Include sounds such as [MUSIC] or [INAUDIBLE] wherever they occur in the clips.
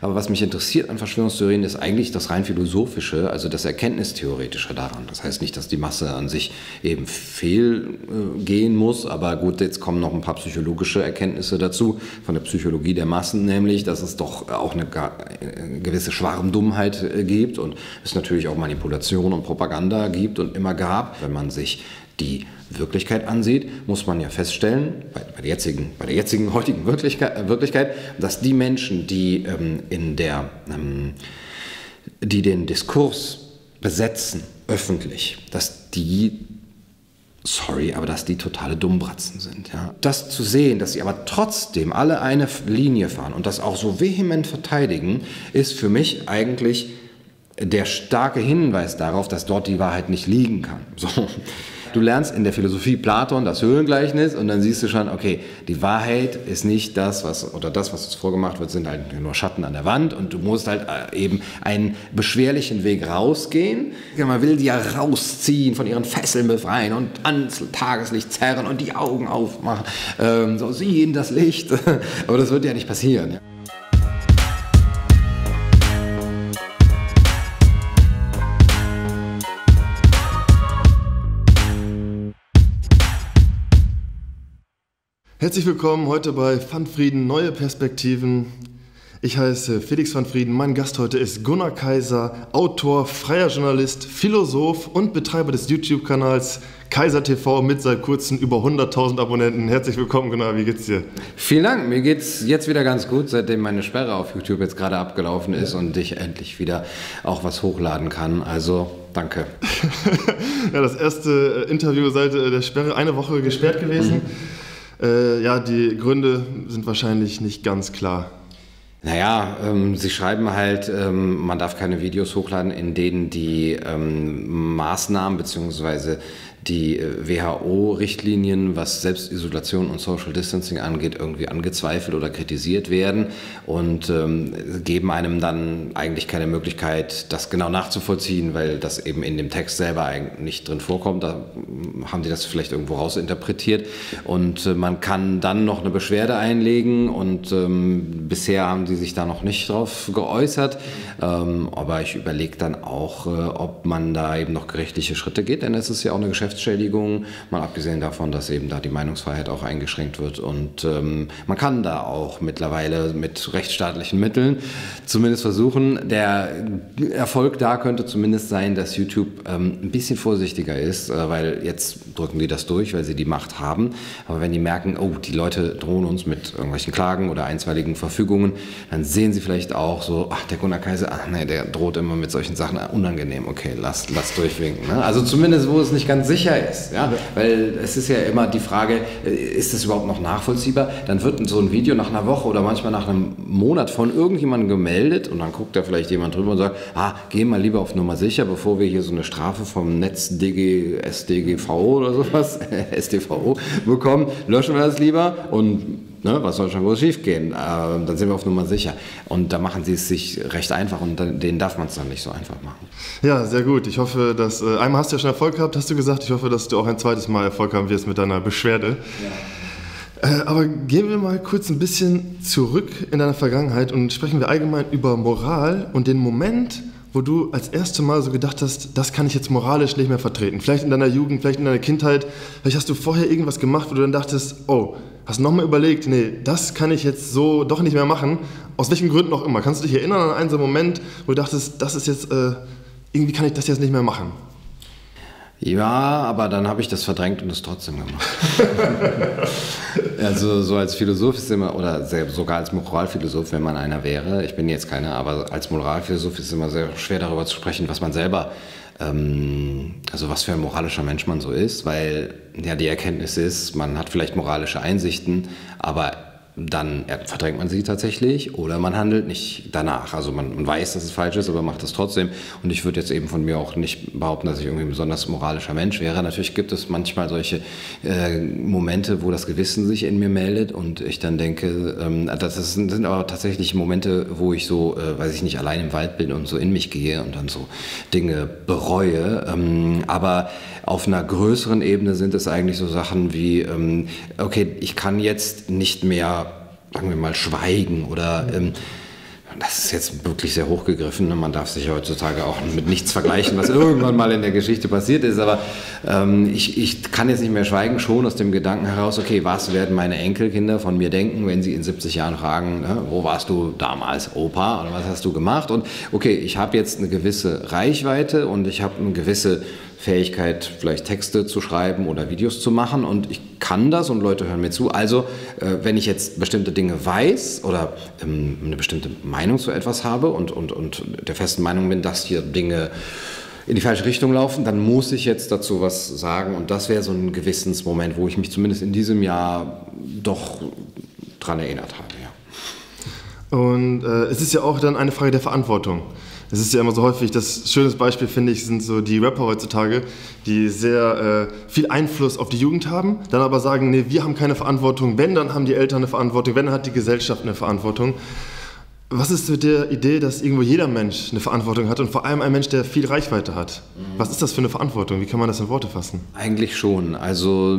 Aber was mich interessiert an Verschwörungstheorien ist eigentlich das rein philosophische, also das Erkenntnistheoretische daran. Das heißt nicht, dass die Masse an sich eben fehlgehen muss, aber gut, jetzt kommen noch ein paar psychologische Erkenntnisse dazu von der Psychologie der Massen, nämlich, dass es doch auch eine, eine gewisse Schwarmdummheit äh, gibt und es natürlich auch Manipulation und Propaganda gibt und immer gab, wenn man sich die Wirklichkeit ansieht, muss man ja feststellen, bei, bei der jetzigen, bei der jetzigen heutigen Wirklichkeit, äh, Wirklichkeit dass die Menschen, die, ähm, in der, ähm, die den Diskurs besetzen, öffentlich, dass die sorry, aber dass die totale Dummbratzen sind. Ja. Das zu sehen, dass sie aber trotzdem alle eine Linie fahren und das auch so vehement verteidigen, ist für mich eigentlich der starke Hinweis darauf, dass dort die Wahrheit nicht liegen kann. So. Du lernst in der Philosophie Platon das Höhlengleichnis und dann siehst du schon, okay, die Wahrheit ist nicht das, was, oder das, was uns vorgemacht wird, sind halt nur Schatten an der Wand und du musst halt äh, eben einen beschwerlichen Weg rausgehen. Man will die ja rausziehen, von ihren Fesseln befreien und ans Tageslicht zerren und die Augen aufmachen. Ähm, so, sieh in das Licht. [LAUGHS] Aber das wird ja nicht passieren. Ja. Herzlich willkommen heute bei Van Frieden, neue Perspektiven. Ich heiße Felix van Frieden. Mein Gast heute ist Gunnar Kaiser, Autor, freier Journalist, Philosoph und Betreiber des YouTube-Kanals Kaiser TV mit seit kurzem über 100.000 Abonnenten. Herzlich willkommen, Gunnar. Wie geht's dir? Vielen Dank. Mir geht's jetzt wieder ganz gut, seitdem meine Sperre auf YouTube jetzt gerade abgelaufen ist und ich endlich wieder auch was hochladen kann. Also danke. [LAUGHS] ja, das erste Interview seit der Sperre, eine Woche gesperrt gewesen. Mhm. Äh, ja, die Gründe sind wahrscheinlich nicht ganz klar. Naja, ähm, sie schreiben halt, ähm, man darf keine Videos hochladen, in denen die ähm, Maßnahmen bzw die äh, WHO-Richtlinien, was Selbstisolation und Social Distancing angeht, irgendwie angezweifelt oder kritisiert werden und ähm, geben einem dann eigentlich keine Möglichkeit, das genau nachzuvollziehen, weil das eben in dem Text selber eigentlich nicht drin vorkommt. Da hm, haben die das vielleicht irgendwo rausinterpretiert und äh, man kann dann noch eine Beschwerde einlegen und ähm, bisher haben die sich da noch nicht drauf geäußert, ähm, aber ich überlege dann auch, äh, ob man da eben noch gerichtliche Schritte geht, denn es ist ja auch eine Geschäftsführung Geschäftsschädigungen, mal abgesehen davon, dass eben da die Meinungsfreiheit auch eingeschränkt wird. Und ähm, man kann da auch mittlerweile mit rechtsstaatlichen Mitteln zumindest versuchen. Der Erfolg da könnte zumindest sein, dass YouTube ähm, ein bisschen vorsichtiger ist, äh, weil jetzt drücken die das durch, weil sie die Macht haben. Aber wenn die merken, oh, die Leute drohen uns mit irgendwelchen Klagen oder einstweiligen Verfügungen, dann sehen sie vielleicht auch so, ach, der Gunnar Kaiser, ach nee, der droht immer mit solchen Sachen, unangenehm, okay, lass, lass durchwinken. Ne? Also zumindest, wo es nicht ganz sicher sicher ist. Ja? Weil es ist ja immer die Frage, äh, ist das überhaupt noch nachvollziehbar? Dann wird so ein Video nach einer Woche oder manchmal nach einem Monat von irgendjemandem gemeldet und dann guckt da vielleicht jemand drüber und sagt, ah, geh mal lieber auf Nummer sicher, bevor wir hier so eine Strafe vom Netz DG, SDGV oder sowas, [LAUGHS] SDVO bekommen, löschen wir das lieber und Ne, was soll schon groß schief gehen? Äh, dann sind wir auf Nummer sicher. Und da machen sie es sich recht einfach und dann, denen darf man es dann nicht so einfach machen. Ja, sehr gut. Ich hoffe, dass äh, einmal hast du ja schon Erfolg gehabt, hast du gesagt. Ich hoffe, dass du auch ein zweites Mal Erfolg haben wirst mit deiner Beschwerde. Ja. Äh, aber gehen wir mal kurz ein bisschen zurück in deiner Vergangenheit und sprechen wir allgemein über Moral und den Moment, wo du als erstes Mal so gedacht hast, das kann ich jetzt moralisch nicht mehr vertreten? Vielleicht in deiner Jugend, vielleicht in deiner Kindheit, vielleicht hast du vorher irgendwas gemacht, wo du dann dachtest, oh, hast nochmal überlegt, nee, das kann ich jetzt so doch nicht mehr machen, aus welchen Gründen auch immer. Kannst du dich erinnern an einen so Moment, wo du dachtest, das ist jetzt, äh, irgendwie kann ich das jetzt nicht mehr machen? Ja, aber dann habe ich das verdrängt und es trotzdem gemacht. [LAUGHS] also so als Philosoph ist immer, oder sogar als Moralphilosoph, wenn man einer wäre, ich bin jetzt keiner, aber als Moralphilosoph ist es immer sehr schwer darüber zu sprechen, was man selber, ähm, also was für ein moralischer Mensch man so ist, weil ja die Erkenntnis ist, man hat vielleicht moralische Einsichten, aber dann verdrängt man sie tatsächlich oder man handelt nicht danach. Also man, man, weiß, dass es falsch ist, aber macht es trotzdem. Und ich würde jetzt eben von mir auch nicht behaupten, dass ich irgendwie ein besonders moralischer Mensch wäre. Natürlich gibt es manchmal solche äh, Momente, wo das Gewissen sich in mir meldet und ich dann denke, ähm, das sind, sind, aber tatsächlich Momente, wo ich so, äh, weiß ich nicht, allein im Wald bin und so in mich gehe und dann so Dinge bereue. Ähm, aber auf einer größeren Ebene sind es eigentlich so Sachen wie, ähm, okay, ich kann jetzt nicht mehr sagen wir mal, schweigen oder ähm, das ist jetzt wirklich sehr hochgegriffen. Ne? Man darf sich heutzutage auch mit nichts vergleichen, was irgendwann mal in der Geschichte passiert ist. Aber ähm, ich, ich kann jetzt nicht mehr schweigen, schon aus dem Gedanken heraus, okay, was werden meine Enkelkinder von mir denken, wenn sie in 70 Jahren fragen, ne, wo warst du damals, Opa, oder was hast du gemacht? Und okay, ich habe jetzt eine gewisse Reichweite und ich habe eine gewisse Fähigkeit, vielleicht Texte zu schreiben oder Videos zu machen und ich kann das und Leute hören mir zu. Also, äh, wenn ich jetzt bestimmte Dinge weiß oder ähm, eine bestimmte Meinung zu etwas habe und, und, und der festen Meinung bin, dass hier Dinge in die falsche Richtung laufen, dann muss ich jetzt dazu was sagen und das wäre so ein Gewissensmoment, wo ich mich zumindest in diesem Jahr doch dran erinnert habe. Ja. Und äh, es ist ja auch dann eine Frage der Verantwortung es ist ja immer so häufig, das schönes Beispiel finde ich, sind so die Rapper heutzutage, die sehr äh, viel Einfluss auf die Jugend haben, dann aber sagen, nee, wir haben keine Verantwortung, wenn, dann haben die Eltern eine Verantwortung, wenn, dann hat die Gesellschaft eine Verantwortung. Was ist mit der Idee, dass irgendwo jeder Mensch eine Verantwortung hat und vor allem ein Mensch, der viel Reichweite hat? Mhm. Was ist das für eine Verantwortung? Wie kann man das in Worte fassen? Eigentlich schon. Also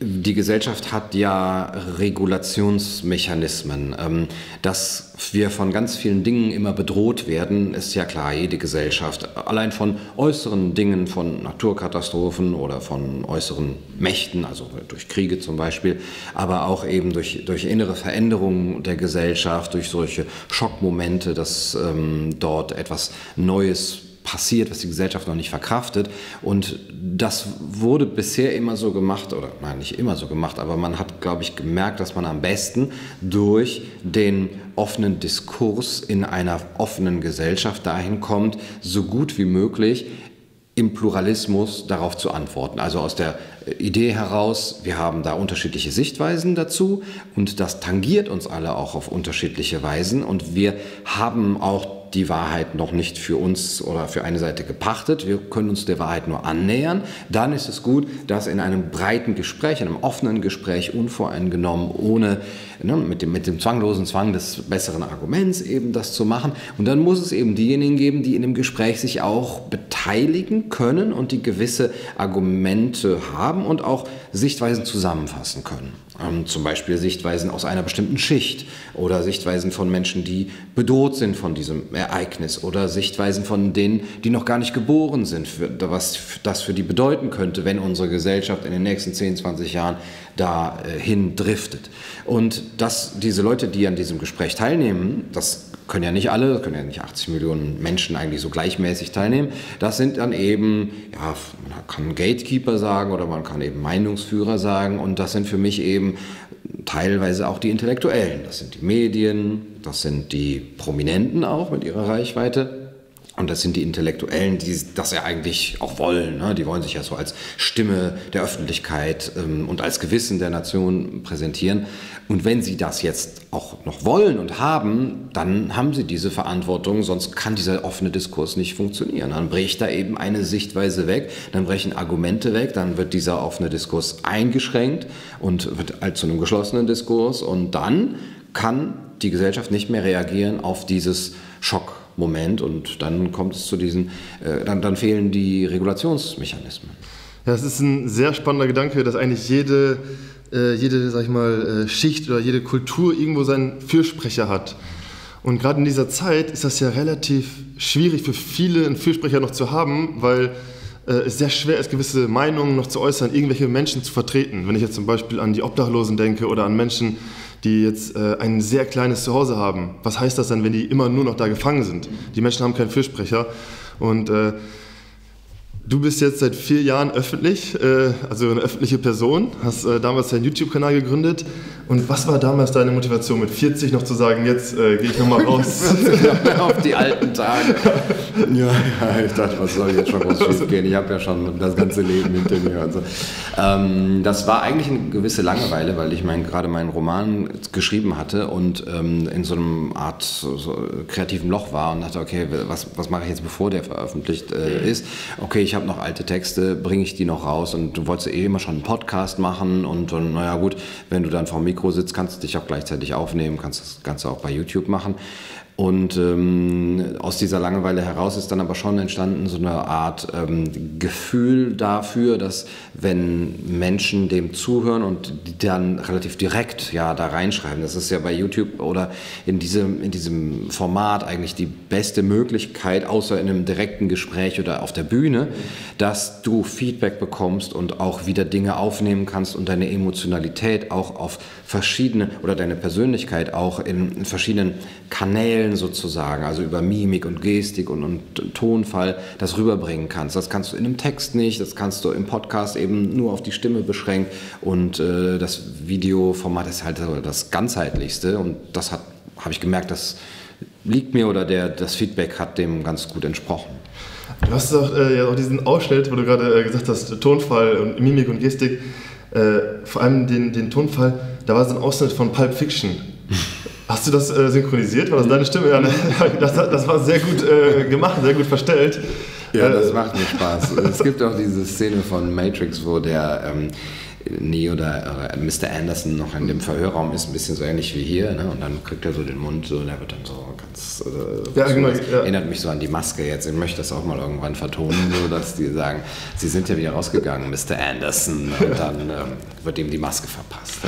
die Gesellschaft hat ja Regulationsmechanismen. Ähm, dass wir von ganz vielen Dingen immer bedroht werden, ist ja klar, jede Gesellschaft. Allein von äußeren Dingen, von Naturkatastrophen oder von äußeren Mächten, also durch Kriege zum Beispiel, aber auch eben durch, durch innere Veränderungen der Gesellschaft, durch solche Schockmomente, dass ähm, dort etwas Neues passiert, was die Gesellschaft noch nicht verkraftet. Und das wurde bisher immer so gemacht, oder nein, nicht immer so gemacht, aber man hat, glaube ich, gemerkt, dass man am besten durch den offenen Diskurs in einer offenen Gesellschaft dahin kommt, so gut wie möglich im Pluralismus darauf zu antworten. Also aus der Idee heraus, wir haben da unterschiedliche Sichtweisen dazu und das tangiert uns alle auch auf unterschiedliche Weisen und wir haben auch die Wahrheit noch nicht für uns oder für eine Seite gepachtet. Wir können uns der Wahrheit nur annähern. Dann ist es gut, das in einem breiten Gespräch, einem offenen Gespräch, unvoreingenommen, ohne ne, mit, dem, mit dem zwanglosen Zwang des besseren Arguments eben das zu machen. Und dann muss es eben diejenigen geben, die in dem Gespräch sich auch beteiligen können und die gewisse Argumente haben und auch Sichtweisen zusammenfassen können. Ähm, zum Beispiel Sichtweisen aus einer bestimmten Schicht oder Sichtweisen von Menschen, die bedroht sind von diesem Ereignis oder Sichtweisen von denen, die noch gar nicht geboren sind, für, was das für die bedeuten könnte, wenn unsere Gesellschaft in den nächsten 10, 20 Jahren dahin driftet. Und dass diese Leute, die an diesem Gespräch teilnehmen, das können ja nicht alle, können ja nicht 80 Millionen Menschen eigentlich so gleichmäßig teilnehmen. Das sind dann eben, ja, man kann Gatekeeper sagen oder man kann eben Meinungsführer sagen und das sind für mich eben teilweise auch die Intellektuellen. Das sind die Medien, das sind die Prominenten auch mit ihrer Reichweite. Und das sind die Intellektuellen, die das ja eigentlich auch wollen. Ne? Die wollen sich ja so als Stimme der Öffentlichkeit ähm, und als Gewissen der Nation präsentieren. Und wenn sie das jetzt auch noch wollen und haben, dann haben sie diese Verantwortung, sonst kann dieser offene Diskurs nicht funktionieren. Dann bricht da eben eine Sichtweise weg, dann brechen Argumente weg, dann wird dieser offene Diskurs eingeschränkt und wird halt zu einem geschlossenen Diskurs. Und dann kann die Gesellschaft nicht mehr reagieren auf dieses Schock. Moment und dann kommt es zu diesen, äh, dann, dann fehlen die Regulationsmechanismen. Ja, es ist ein sehr spannender Gedanke, dass eigentlich jede, äh, jede sag ich mal, äh, Schicht oder jede Kultur irgendwo seinen Fürsprecher hat. Und gerade in dieser Zeit ist das ja relativ schwierig für viele, einen Fürsprecher noch zu haben, weil äh, es sehr schwer ist, gewisse Meinungen noch zu äußern, irgendwelche Menschen zu vertreten. Wenn ich jetzt zum Beispiel an die Obdachlosen denke oder an Menschen, die jetzt äh, ein sehr kleines Zuhause haben. Was heißt das dann, wenn die immer nur noch da gefangen sind? Die Menschen haben keinen Fürsprecher. Und äh, Du bist jetzt seit vier Jahren öffentlich, äh, also eine öffentliche Person, hast äh, damals deinen YouTube-Kanal gegründet. Und was war damals deine Motivation, mit 40 noch zu sagen, jetzt äh, gehe ich nochmal raus? [LAUGHS] Auf die alten Tage. [LAUGHS] Ja, ja, ich dachte, was soll jetzt schon groß schief gehen? Ich habe ja schon das ganze Leben hinter mir. Und so. Ähm, das war eigentlich eine gewisse Langeweile, weil ich mein, gerade meinen Roman geschrieben hatte und ähm, in so einem Art so, so kreativen Loch war und dachte, okay, was, was mache ich jetzt, bevor der veröffentlicht äh, ist? Okay, ich ich habe noch alte Texte, bringe ich die noch raus und du wolltest eh immer schon einen Podcast machen und, und naja gut, wenn du dann vor dem Mikro sitzt, kannst du dich auch gleichzeitig aufnehmen, kannst das Ganze auch bei YouTube machen. Und ähm, aus dieser Langeweile heraus ist dann aber schon entstanden so eine Art ähm, Gefühl dafür, dass wenn Menschen dem zuhören und dann relativ direkt ja da reinschreiben, das ist ja bei YouTube oder in diesem, in diesem Format eigentlich die beste Möglichkeit, außer in einem direkten Gespräch oder auf der Bühne, dass du Feedback bekommst und auch wieder Dinge aufnehmen kannst und deine Emotionalität auch auf verschiedene oder deine Persönlichkeit auch in verschiedenen Kanälen sozusagen, also über Mimik und Gestik und, und Tonfall, das rüberbringen kannst. Das kannst du in einem Text nicht, das kannst du im Podcast eben nur auf die Stimme beschränkt und äh, das Videoformat ist halt das ganzheitlichste und das habe ich gemerkt, das liegt mir oder der, das Feedback hat dem ganz gut entsprochen. Du hast doch äh, ja auch diesen Ausschnitt, wo du gerade äh, gesagt hast, Tonfall und Mimik und Gestik, äh, vor allem den, den Tonfall, da war so ein Ausschnitt von Pulp Fiction. Hast du das äh, synchronisiert? War das deine Stimme? Ja, ne? [LAUGHS] das, das war sehr gut äh, gemacht, sehr gut verstellt. Ja, das äh, macht mir Spaß. es gibt auch diese Szene von Matrix, wo der ähm, Neo oder äh, Mr. Anderson noch in dem Verhörraum ist, ein bisschen so ähnlich wie hier. Ne? Und dann kriegt er so den Mund so, der wird dann so ganz. Äh, ja, genau, ja. Erinnert mich so an die Maske jetzt. Ich möchte das auch mal irgendwann vertonen, so dass die sagen, sie sind ja wieder rausgegangen, Mr. Anderson. Und dann ähm, wird ihm die Maske verpasst.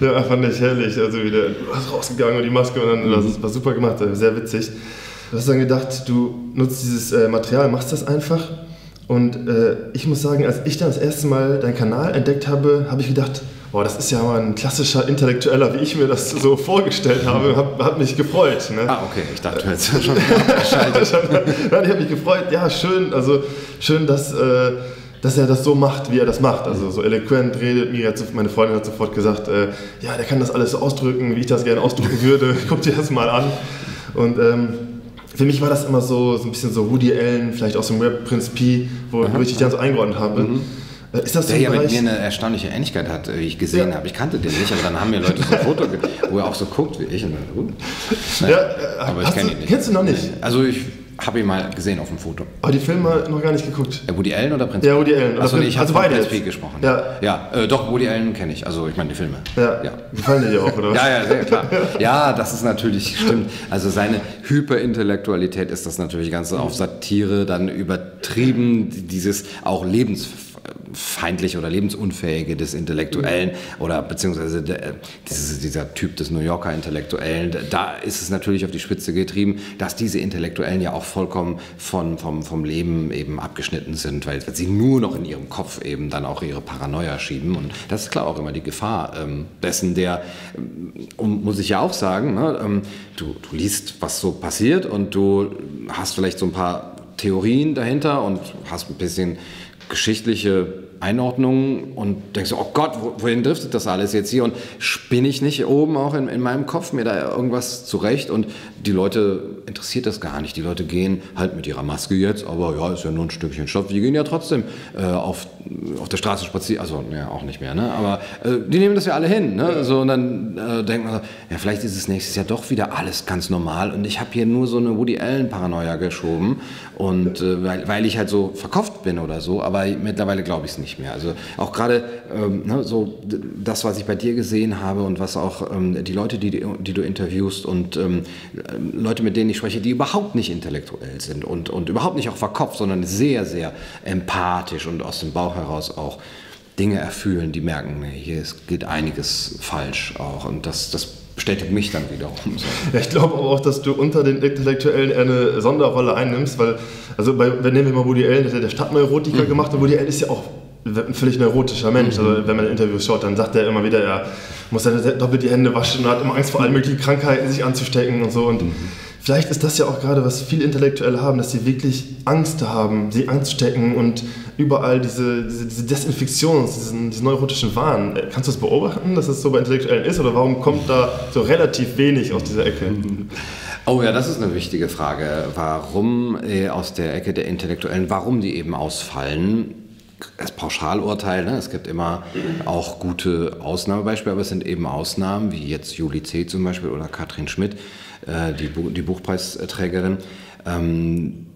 Ja, fand ich herrlich. Also wieder rausgegangen und die Maske und dann, mhm. das war super gemacht, sehr witzig. Du hast dann gedacht, du nutzt dieses äh, Material, machst das einfach und äh, ich muss sagen, als ich dann das erste Mal deinen Kanal entdeckt habe, habe ich gedacht, boah, das ist ja mal ein klassischer Intellektueller, wie ich mir das so vorgestellt habe. Hat, hat mich gefreut. Ne? Ah, okay, ich dachte, du hättest [LAUGHS] schon. Nein, ich habe mich gefreut. Ja, schön, also schön, dass, äh, dass er das so macht, wie er das macht. Also so eloquent redet. Mir hat, meine Freundin hat sofort gesagt, äh, ja, der kann das alles so ausdrücken, wie ich das gerne ausdrücken würde. [LAUGHS] Guck dir das mal an. Und ähm, für mich war das immer so, so ein bisschen so Woody Allen, vielleicht aus dem Rap Prince P, wo, wo ich dich dann so eingeordnet habe. Mhm. Äh, ist das der ja mit mir eine erstaunliche Ähnlichkeit hat, wie ich gesehen ja. habe. Ich kannte den nicht, aber dann haben mir Leute so ein Foto, [LAUGHS] wo er auch so guckt wie ich. Und dann, uh. ja, aber ich kenne ihn nicht. Kennst du noch nicht? Also ich habe ihn mal gesehen auf dem Foto. Aber die Filme noch gar nicht geguckt. Ja, Woody Allen oder Prinz Ja, Woody Allen. Achso, nee, ich habe also von Prinz P gesprochen. Ja, ja äh, doch, Woody Allen kenne ich. Also ich meine die Filme. Ja, ja. gefallen dir auch, oder? [LAUGHS] ja, ja, sehr klar. [LAUGHS] Ja, das ist natürlich, stimmt. Also seine Hyperintellektualität ist das natürlich ganz auf Satire dann übertrieben. Dieses auch Lebens feindliche oder lebensunfähige des Intellektuellen oder beziehungsweise der, dieses, dieser Typ des New Yorker Intellektuellen, da ist es natürlich auf die Spitze getrieben, dass diese Intellektuellen ja auch vollkommen von, vom, vom Leben eben abgeschnitten sind, weil, sie nur noch in ihrem Kopf eben dann auch ihre Paranoia schieben. Und das ist klar auch immer die Gefahr ähm, dessen, der, um, muss ich ja auch sagen, ne, ähm, du, du liest, was so passiert und du hast vielleicht so ein paar Theorien dahinter und hast ein bisschen geschichtliche Einordnungen und denkst so, oh Gott, wohin driftet das alles jetzt hier? Und spinne ich nicht oben auch in, in meinem Kopf mir da irgendwas zurecht? Und die Leute interessiert das gar nicht. Die Leute gehen halt mit ihrer Maske jetzt, aber ja, ist ja nur ein Stückchen Stoff. Die gehen ja trotzdem äh, auf, auf der Straße spazieren, also ja, auch nicht mehr, ne? aber äh, die nehmen das ja alle hin. Ne? So, und dann äh, denkt man, ja, vielleicht ist es nächstes Jahr doch wieder alles ganz normal und ich habe hier nur so eine Woody Allen-Paranoia geschoben und äh, weil, weil ich halt so verkauft bin oder so, aber mittlerweile glaube ich es nicht mehr. Also auch gerade ähm, ne, so das, was ich bei dir gesehen habe und was auch ähm, die Leute, die, die du interviewst und ähm, Leute, mit denen ich spreche, die überhaupt nicht intellektuell sind und, und überhaupt nicht auch verkopft, sondern sehr, sehr empathisch und aus dem Bauch heraus auch Dinge erfüllen, die merken, nee, hier geht einiges falsch auch und das, das bestätigt mich dann wiederum. So. Ja, ich glaube aber auch, dass du unter den Intellektuellen eine Sonderrolle einnimmst, weil, also bei, wenn nehmen wir mal Woody Allen, der hat der Stadtneurotiker mhm. gemacht und Woody Allen ist ja auch ein völlig neurotischer Mensch. Mhm. Also wenn man Interviews schaut, dann sagt er immer wieder, er muss dann doppelt die Hände waschen und hat immer Angst vor allen möglichen Krankheiten, sich anzustecken und so. Und mhm. vielleicht ist das ja auch gerade, was viele Intellektuelle haben, dass sie wirklich Angst haben, sie anzustecken und überall diese, diese, diese Desinfektion, diesen, diesen neurotischen Wahn. Kannst du das beobachten, dass es das so bei Intellektuellen ist? Oder warum kommt da so relativ wenig aus dieser Ecke? Oh ja, das ist eine wichtige Frage. Warum äh, aus der Ecke der Intellektuellen, warum die eben ausfallen? Das Pauschalurteil, ne? es gibt immer auch gute Ausnahmebeispiele, aber es sind eben Ausnahmen, wie jetzt Julie C. zum Beispiel oder Katrin Schmidt, äh, die, die Buchpreisträgerin. Ähm,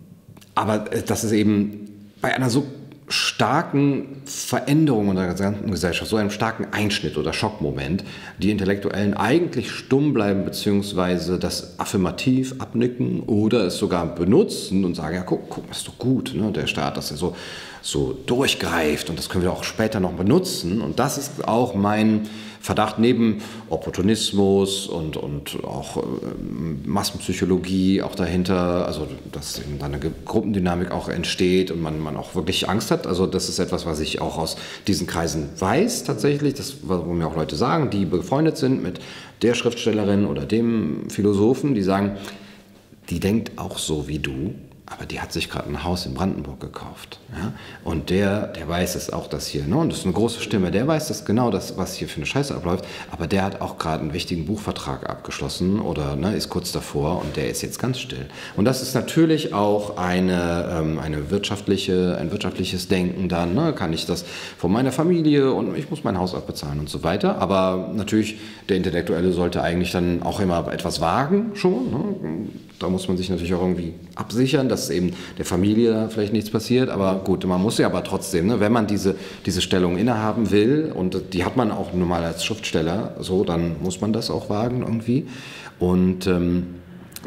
aber das ist eben bei einer so starken Veränderung unserer gesamten Gesellschaft, so einem starken Einschnitt oder Schockmoment, die Intellektuellen eigentlich stumm bleiben beziehungsweise das affirmativ abnicken oder es sogar benutzen und sagen, ja guck, guck, ist doch gut, ne, der Staat, dass er so, so durchgreift. Und das können wir auch später noch benutzen. Und das ist auch mein Verdacht neben Opportunismus und, und auch äh, Massenpsychologie auch dahinter, also dass eben eine Gruppendynamik auch entsteht und man, man auch wirklich Angst hat. Also das ist etwas, was ich auch aus diesen Kreisen weiß tatsächlich, das, wo mir auch Leute sagen, die befreundet sind mit der Schriftstellerin oder dem Philosophen, die sagen, die denkt auch so wie du aber die hat sich gerade ein Haus in Brandenburg gekauft. Ja? Und der, der weiß es auch, dass hier, ne? und das ist eine große Stimme, der weiß das genau, das, was hier für eine Scheiße abläuft, aber der hat auch gerade einen wichtigen Buchvertrag abgeschlossen oder ne, ist kurz davor und der ist jetzt ganz still. Und das ist natürlich auch eine, ähm, eine wirtschaftliche, ein wirtschaftliches Denken dann, ne? kann ich das von meiner Familie und ich muss mein Haus abbezahlen und so weiter, aber natürlich, der Intellektuelle sollte eigentlich dann auch immer etwas wagen schon, ne? Da muss man sich natürlich auch irgendwie absichern, dass eben der Familie vielleicht nichts passiert. Aber gut, man muss ja aber trotzdem, ne, wenn man diese, diese Stellung innehaben will, und die hat man auch nun mal als Schriftsteller, so, dann muss man das auch wagen irgendwie. Und ähm,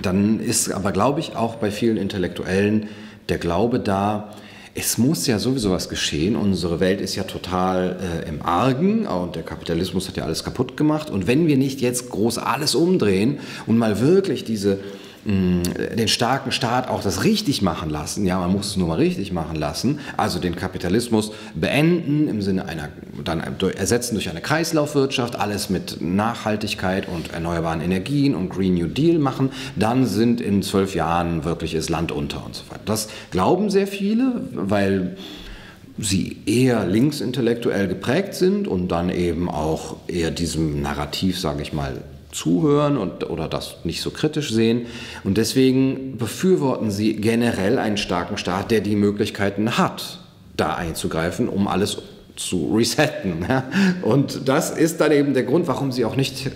dann ist aber, glaube ich, auch bei vielen Intellektuellen der Glaube da, es muss ja sowieso was geschehen. Unsere Welt ist ja total äh, im Argen und der Kapitalismus hat ja alles kaputt gemacht. Und wenn wir nicht jetzt groß alles umdrehen und mal wirklich diese den starken Staat auch das richtig machen lassen. Ja, man muss es nur mal richtig machen lassen. Also den Kapitalismus beenden im Sinne einer, dann ersetzen durch eine Kreislaufwirtschaft, alles mit Nachhaltigkeit und erneuerbaren Energien und Green New Deal machen. Dann sind in zwölf Jahren wirklich das Land unter und so weiter. Das glauben sehr viele, weil sie eher linksintellektuell geprägt sind und dann eben auch eher diesem Narrativ, sage ich mal, zuhören und, oder das nicht so kritisch sehen. Und deswegen befürworten sie generell einen starken Staat, der die Möglichkeiten hat, da einzugreifen, um alles zu resetten. [LAUGHS] Und das ist dann eben der Grund, warum sie auch nicht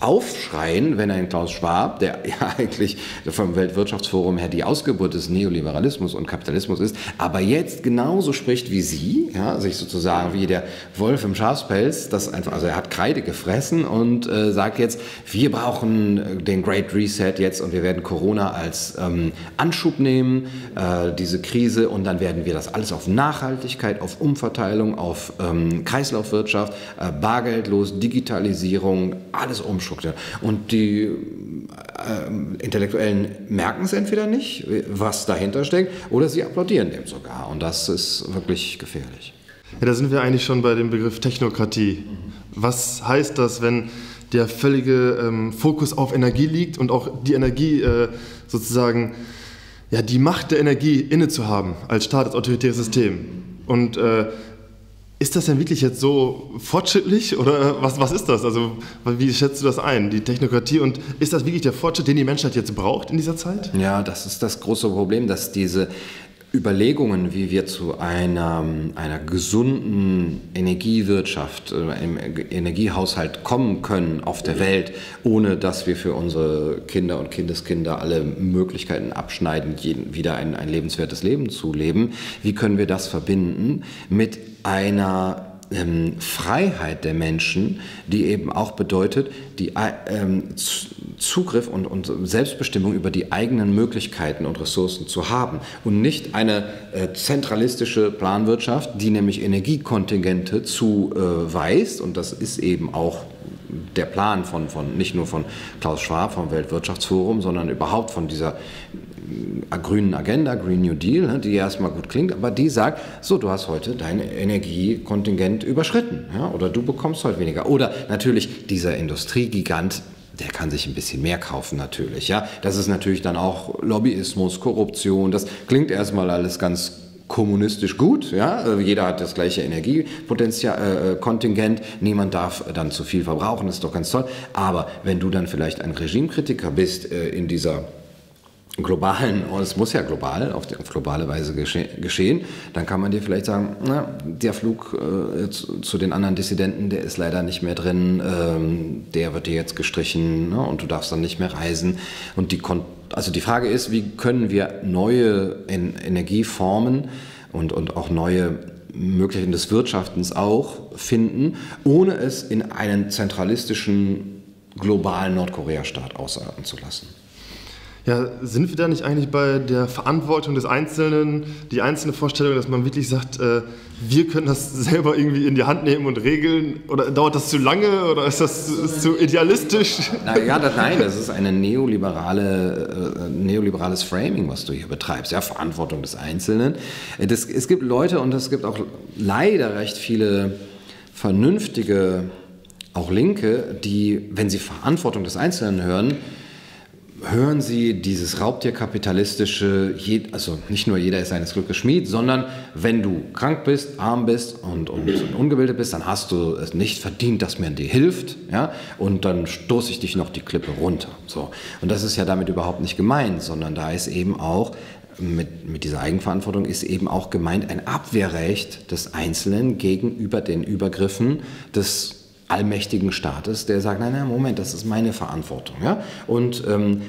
aufschreien, wenn ein Klaus Schwab, der [LAUGHS] ja eigentlich vom Weltwirtschaftsforum her die Ausgeburt des Neoliberalismus und Kapitalismus ist, aber jetzt genauso spricht wie Sie, ja, sich sozusagen wie der Wolf im Schafspelz, das einfach, also er hat Kreide gefressen und äh, sagt jetzt, wir brauchen äh, den Great Reset jetzt und wir werden Corona als ähm, Anschub nehmen, äh, diese Krise und dann werden wir das alles auf Nachhaltigkeit, auf Umverteilung, auf ähm, Kreislaufwirtschaft, äh, bargeldlos, Digitalisierung, alles umschubsen Konstrukte. Und die äh, Intellektuellen merken es entweder nicht, was dahinter steckt, oder sie applaudieren dem sogar. Und das ist wirklich gefährlich. Ja, da sind wir eigentlich schon bei dem Begriff Technokratie. Was heißt das, wenn der völlige ähm, Fokus auf Energie liegt und auch die Energie äh, sozusagen, ja, die Macht der Energie inne zu haben als Staat, als autoritäres System? Und äh, ist das denn wirklich jetzt so fortschrittlich oder was, was ist das? Also wie schätzt du das ein, die Technokratie? Und ist das wirklich der Fortschritt, den die Menschheit jetzt braucht in dieser Zeit? Ja, das ist das große Problem, dass diese Überlegungen, wie wir zu einer, einer gesunden Energiewirtschaft, äh, im Energiehaushalt kommen können auf der Welt, ohne dass wir für unsere Kinder und Kindeskinder alle Möglichkeiten abschneiden, wieder ein, ein lebenswertes Leben zu leben. Wie können wir das verbinden mit einer ähm, Freiheit der Menschen, die eben auch bedeutet, die ähm, Zugriff und, und, Selbstbestimmung über die eigenen Möglichkeiten und Ressourcen zu haben und nicht eine äh, zentralistische Planwirtschaft, die nämlich Energiekontingente zuweist und das ist eben auch der Plan von, von nicht nur von Klaus Schwab vom Weltwirtschaftsforum, sondern überhaupt von dieser grünen Agenda, Green New Deal, ne, die erstmal gut klingt, aber die sagt, so, du hast heute dein Energiekontingent überschritten ja, oder du bekommst heute weniger. Oder natürlich dieser Industriegigant, der kann sich ein bisschen mehr kaufen natürlich. Ja. Das ist natürlich dann auch Lobbyismus, Korruption, das klingt erstmal alles ganz kommunistisch gut, ja, also jeder hat das gleiche Energiekontingent, äh, niemand darf dann zu viel verbrauchen, das ist doch ganz toll. Aber wenn du dann vielleicht ein Regimekritiker bist äh, in dieser globalen, und es muss ja global, auf, auf globale Weise gesche geschehen, dann kann man dir vielleicht sagen, na, der Flug äh, zu, zu, den anderen Dissidenten, der ist leider nicht mehr drin, ähm, der wird dir jetzt gestrichen ne, und du darfst dann nicht mehr reisen. Und die, also die Frage ist, wie können wir neue en Energieformen und, und auch neue Möglichkeiten des Wirtschaftens auch finden, ohne es in einen zentralistischen globalen Nordkorea-Staat ausarten zu lassen. Ja, sind wir da nicht eigentlich bei der Verantwortung des Einzelnen, die einzelne Vorstellung, dass man wirklich sagt, äh, wir können das selber irgendwie in die Hand nehmen und regeln? Oder dauert das zu lange oder ist das ist zu idealistisch? Na, ja, das, nein, das ist ein neoliberale, äh, neoliberales Framing, was du hier betreibst. Ja, Verantwortung des Einzelnen. Das, es gibt Leute und es gibt auch leider recht viele vernünftige, auch Linke, die, wenn sie Verantwortung des Einzelnen hören, hören Sie dieses Raubtierkapitalistische, also nicht nur jeder ist seines Glückes Schmied, sondern wenn du krank bist, arm bist und, und ungebildet bist, dann hast du es nicht verdient, dass man dir hilft, ja, und dann stoße ich dich noch die Klippe runter. So. Und das ist ja damit überhaupt nicht gemeint, sondern da ist eben auch mit, mit dieser Eigenverantwortung ist eben auch gemeint ein Abwehrrecht des Einzelnen gegenüber den Übergriffen des allmächtigen Staates, der sagt, nein, nein, Moment, das ist meine Verantwortung. Ja? Und ähm,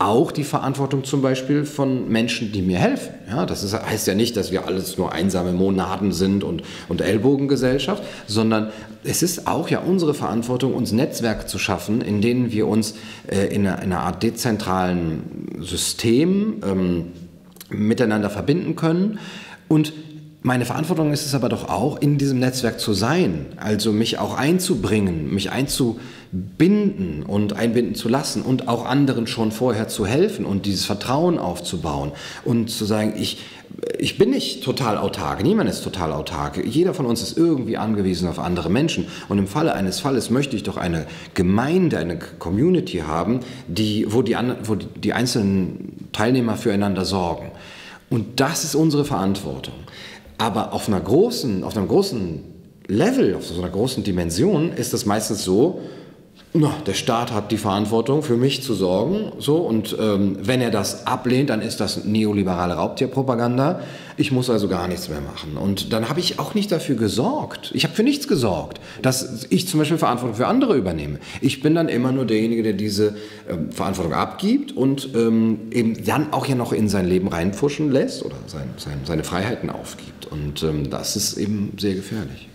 auch die Verantwortung zum Beispiel von Menschen, die mir helfen. Ja, das ist, heißt ja nicht, dass wir alles nur einsame Monaden sind und, und Ellbogengesellschaft, sondern es ist auch ja unsere Verantwortung, uns Netzwerke zu schaffen, in denen wir uns äh, in, einer, in, einer, Art dezentralen System ähm, miteinander verbinden können und meine Verantwortung ist es aber doch auch, in diesem Netzwerk zu sein, also mich auch einzubringen, mich einzubinden und einbinden zu lassen und auch anderen schon vorher zu helfen und dieses Vertrauen aufzubauen und zu sagen, ich, ich bin nicht total autark, niemand ist total autark, jeder von uns ist irgendwie angewiesen auf andere Menschen und im Falle eines Falles möchte ich doch eine Gemeinde, eine Community haben, die, wo, die, wo die einzelnen Teilnehmer füreinander sorgen. Und das ist unsere Verantwortung. Aber auf einer großen, auf einem großen Level, auf so einer großen Dimension ist es meistens so, na, der Staat hat die Verantwortung, für mich zu sorgen. So, und ähm, wenn er das ablehnt, dann ist das neoliberale Raubtierpropaganda. Ich muss also gar nichts mehr machen. Und dann habe ich auch nicht dafür gesorgt. Ich habe für nichts gesorgt, dass ich zum Beispiel Verantwortung für andere übernehme. Ich bin dann immer nur derjenige, der diese ähm, Verantwortung abgibt und ähm, eben dann auch ja noch in sein Leben reinpfuschen lässt oder sein, sein, seine Freiheiten aufgibt. Und ähm, das ist eben sehr gefährlich.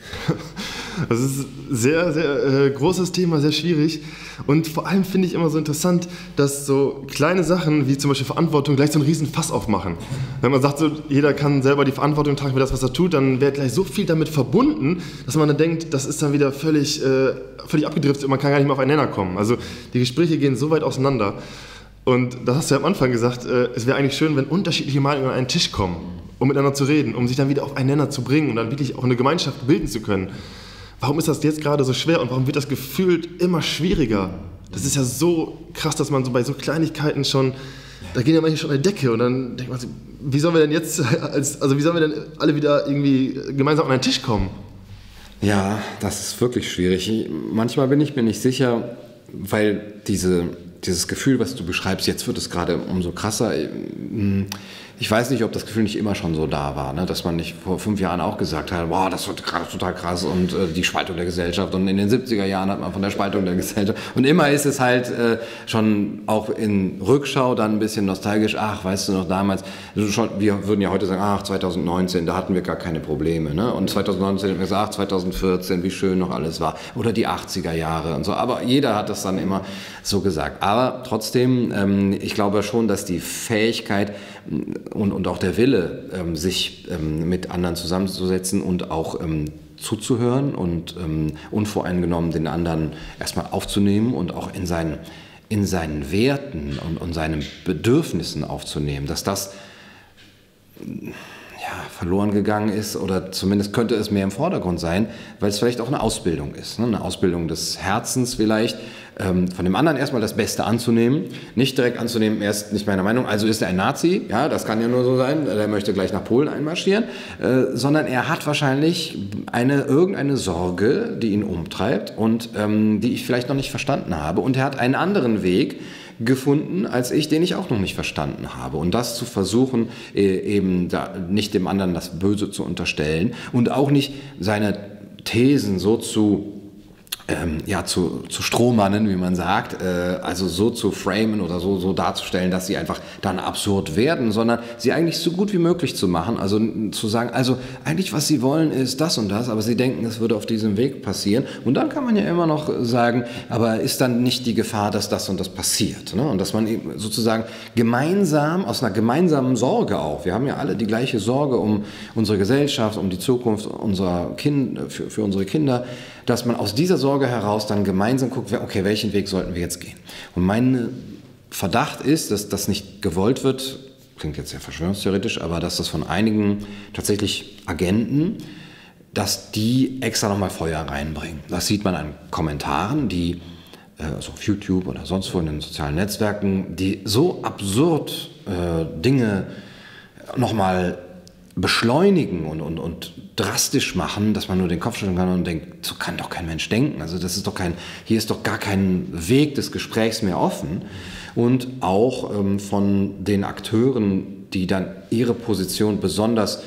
Das ist sehr, sehr äh, großes Thema, sehr schwierig. Und vor allem finde ich immer so interessant, dass so kleine Sachen wie zum Beispiel Verantwortung gleich so einen riesen Fass aufmachen. Wenn man sagt, so, jeder kann selber die Verantwortung tragen für das, was er tut, dann wird gleich so viel damit verbunden, dass man dann denkt, das ist dann wieder völlig, äh, völlig abgedriftet und man kann gar nicht mehr auf einen Nenner kommen. Also die Gespräche gehen so weit auseinander. Und das hast du ja am Anfang gesagt, äh, es wäre eigentlich schön, wenn unterschiedliche Meinungen an einen Tisch kommen, um miteinander zu reden, um sich dann wieder auf einen Nenner zu bringen und dann wirklich auch eine Gemeinschaft bilden zu können. Warum ist das jetzt gerade so schwer und warum wird das gefühlt immer schwieriger? Das ist ja so krass, dass man so bei so Kleinigkeiten schon, da gehen ja manche schon an die Decke und dann denkt man sich, wie sollen wir denn jetzt, [LAUGHS] als, also wie sollen wir denn alle wieder irgendwie gemeinsam an einen Tisch kommen? Ja, das ist wirklich schwierig. Manchmal bin ich mir nicht sicher, weil diese, dieses Gefühl, was du beschreibst, jetzt wird es gerade umso krasser. Ich weiß nicht, ob das Gefühl nicht immer schon so da war, ne? dass man nicht vor fünf Jahren auch gesagt hat, wow, das wird total krass und äh, die Spaltung der Gesellschaft. Und in den 70er Jahren hat man von der Spaltung der Gesellschaft. Und immer ist es halt äh, schon auch in Rückschau dann ein bisschen nostalgisch, ach, weißt du noch damals, schon, wir würden ja heute sagen, ach, 2019, da hatten wir gar keine Probleme. Ne? Und 2019 haben wir gesagt, ach, 2014, wie schön noch alles war. Oder die 80er Jahre und so. Aber jeder hat das dann immer so gesagt. Aber trotzdem, ähm, ich glaube schon, dass die Fähigkeit, und, und auch der Wille, ähm, sich ähm, mit anderen zusammenzusetzen und auch ähm, zuzuhören und ähm, unvoreingenommen den anderen erstmal aufzunehmen und auch in seinen, in seinen Werten und, und seinen Bedürfnissen aufzunehmen, dass das ja, verloren gegangen ist oder zumindest könnte es mehr im Vordergrund sein, weil es vielleicht auch eine Ausbildung ist. Ne? Eine Ausbildung des Herzens vielleicht, ähm, von dem anderen erstmal das Beste anzunehmen, nicht direkt anzunehmen, er ist nicht meiner Meinung, also ist er ein Nazi, ja, das kann ja nur so sein, der möchte gleich nach Polen einmarschieren, äh, sondern er hat wahrscheinlich eine, irgendeine Sorge, die ihn umtreibt und ähm, die ich vielleicht noch nicht verstanden habe und er hat einen anderen Weg, gefunden als ich, den ich auch noch nicht verstanden habe. Und das zu versuchen, äh, eben da nicht dem anderen das Böse zu unterstellen und auch nicht seine Thesen so zu ähm, ja, zu, zu Strohmannen, wie man sagt, äh, also so zu framen oder so, so darzustellen, dass sie einfach dann absurd werden, sondern sie eigentlich so gut wie möglich zu machen, also zu sagen, also eigentlich was sie wollen ist das und das, aber sie denken, es würde auf diesem Weg passieren und dann kann man ja immer noch sagen, aber ist dann nicht die Gefahr, dass das und das passiert ne? und dass man eben sozusagen gemeinsam, aus einer gemeinsamen Sorge auch, wir haben ja alle die gleiche Sorge um unsere Gesellschaft, um die Zukunft unserer kind, für, für unsere Kinder, dass man aus dieser Sorge heraus dann gemeinsam guckt, okay, welchen Weg sollten wir jetzt gehen? Und mein Verdacht ist, dass das nicht gewollt wird, klingt jetzt sehr verschwörungstheoretisch, aber dass das von einigen tatsächlich Agenten, dass die extra nochmal Feuer reinbringen. Das sieht man an Kommentaren, die also auf YouTube oder sonst wo in den sozialen Netzwerken, die so absurd äh, Dinge nochmal beschleunigen und, und, und drastisch machen, dass man nur den Kopf schütteln kann und denkt, so kann doch kein Mensch denken. Also das ist doch kein, hier ist doch gar kein Weg des Gesprächs mehr offen. Und auch ähm, von den Akteuren, die dann ihre Position besonders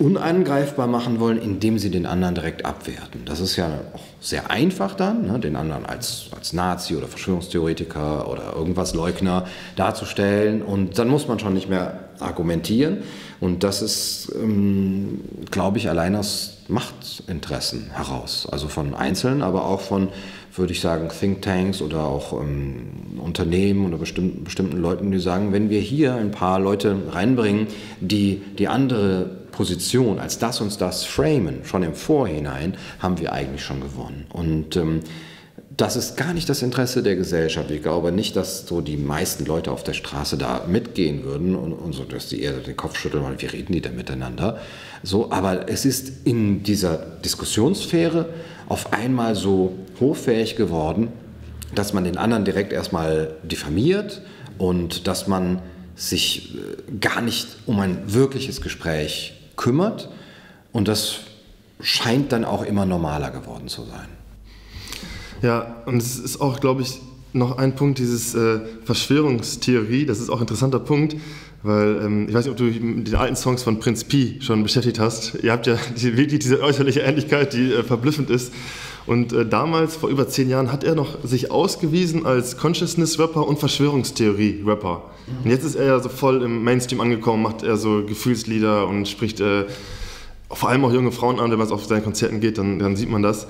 unangreifbar machen wollen, indem sie den anderen direkt abwerten. Das ist ja auch sehr einfach dann, ne, den anderen als, als Nazi oder Verschwörungstheoretiker oder irgendwas Leugner darzustellen. Und dann muss man schon nicht mehr argumentieren. Und das ist, ähm, glaube ich, allein aus Machtinteressen heraus. Also von Einzelnen, aber auch von, würde ich sagen, Thinktanks oder auch ähm, Unternehmen oder bestimmten, bestimmten Leuten, die sagen, wenn wir hier ein paar Leute reinbringen, die die andere Position als das und das framen, schon im Vorhinein, haben wir eigentlich schon gewonnen. Und ähm, das ist gar nicht das Interesse der Gesellschaft. Ich glaube nicht, dass so die meisten Leute auf der Straße da mitgehen würden und, und so, dass die eher den Kopf schütteln, weil wie reden die denn miteinander? So, aber es ist in dieser Diskussionssphäre auf einmal so hochfähig geworden, dass man den anderen direkt erstmal diffamiert und dass man sich äh, gar nicht um ein wirkliches Gespräch kümmert. Und das scheint dann auch immer normaler geworden zu sein. Ja, und es ist auch, glaube ich, noch ein Punkt, dieses äh, Verschwörungstheorie, das ist auch ein interessanter Punkt, weil ähm, ich weiß nicht, ob du mit den alten Songs von Prinz Pi schon beschäftigt hast. Ihr habt ja die, wirklich diese äußerliche Ähnlichkeit, die äh, verblüffend ist. Und äh, damals, vor über zehn Jahren, hat er noch sich ausgewiesen als Consciousness-Rapper und Verschwörungstheorie-Rapper. Und jetzt ist er ja so voll im Mainstream angekommen, macht er so Gefühlslieder und spricht äh, vor allem auch junge Frauen an. Wenn man auf seinen Konzerten geht, dann, dann sieht man das.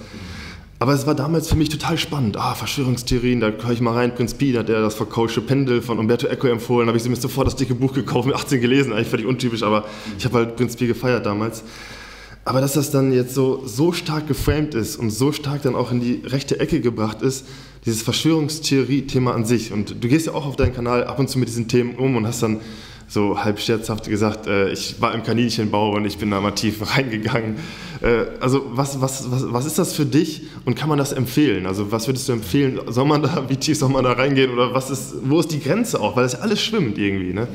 Aber es war damals für mich total spannend. Ah, Verschwörungstheorien, da höre ich mal rein. Prinz Pi hat der das vercoachte Pendel von Umberto Eco empfohlen. Da habe ich mir sofort das dicke Buch gekauft, mit 18 gelesen. Eigentlich völlig untypisch, aber ich habe halt Prinz Pi gefeiert damals. Aber dass das dann jetzt so, so stark geframed ist und so stark dann auch in die rechte Ecke gebracht ist, dieses Verschwörungstheorie-Thema an sich. Und du gehst ja auch auf deinen Kanal ab und zu mit diesen Themen um und hast dann so halb scherzhaft gesagt, äh, ich war im Kaninchenbau und ich bin da mal tief [LAUGHS] reingegangen. Äh, also was, was, was, was ist das für dich und kann man das empfehlen? Also was würdest du empfehlen? Soll man da, [LAUGHS] wie tief soll man da reingehen oder was ist, wo ist die Grenze auch? Weil das ja alles schwimmt irgendwie, ne?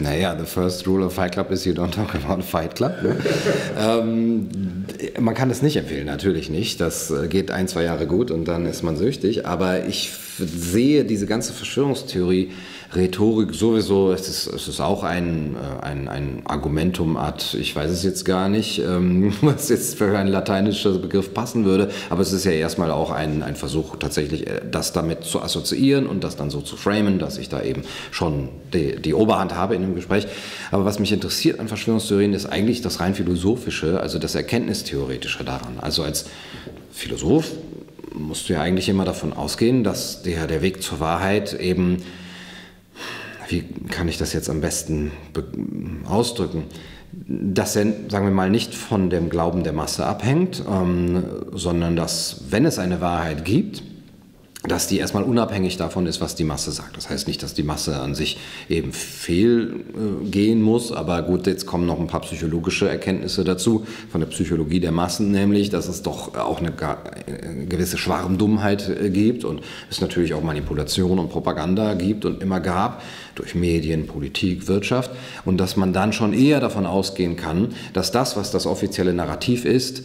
Naja, the first rule of Fight Club is you don't [LAUGHS] talk about a Fight Club. Ne? [LAUGHS] ähm, man kann es nicht empfehlen, natürlich nicht. Das äh, geht ein, zwei Jahre gut und dann ist man süchtig. Aber ich sehe diese ganze Verschwörungstheorie Rhetorik sowieso, es ist, es ist auch ein, äh, ein, ein Argumentum ad, ich weiß es jetzt gar nicht, ähm, [LAUGHS] was jetzt für ein lateinischer Begriff passen würde, aber es ist ja erstmal auch ein, ein Versuch, tatsächlich äh, das damit zu assoziieren und das dann so zu framen, dass ich da eben schon die, die Oberhand habe in dem Gespräch. Aber was mich interessiert an Verschwörungstheorien ist eigentlich das rein philosophische, also das Erkenntnistheoretische daran. Also als Philosoph musst du ja eigentlich immer davon ausgehen, dass der, der Weg zur Wahrheit eben wie kann ich das jetzt am besten ausdrücken, dass er, sagen wir mal, nicht von dem Glauben der Masse abhängt, ähm, sondern dass, wenn es eine Wahrheit gibt, dass die erstmal unabhängig davon ist, was die Masse sagt. Das heißt nicht, dass die Masse an sich eben fehlgehen muss, aber gut, jetzt kommen noch ein paar psychologische Erkenntnisse dazu von der Psychologie der Massen, nämlich, dass es doch auch eine, gewisse Schwarmdummheit äh, gibt und es natürlich auch Manipulation und Propaganda gibt und immer gab durch Medien, Politik, Wirtschaft und dass man dann schon eher davon ausgehen kann, dass das, was das offizielle Narrativ ist,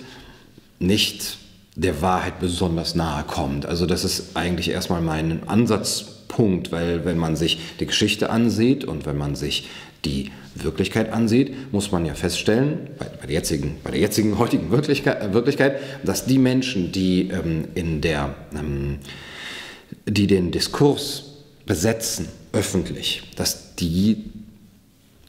nicht der Wahrheit besonders nahe kommt. Also das ist eigentlich erstmal mein Ansatzpunkt Punkt, weil wenn man sich die Geschichte ansieht und wenn man sich die Wirklichkeit ansieht, muss man ja feststellen, bei, bei, der, jetzigen, bei der jetzigen [LAUGHS] heutigen Wirklichkeit, äh, Wirklichkeit dass die Menschen, die, ähm, in der, ähm, die den Diskurs besetzen, öffentlich, dass die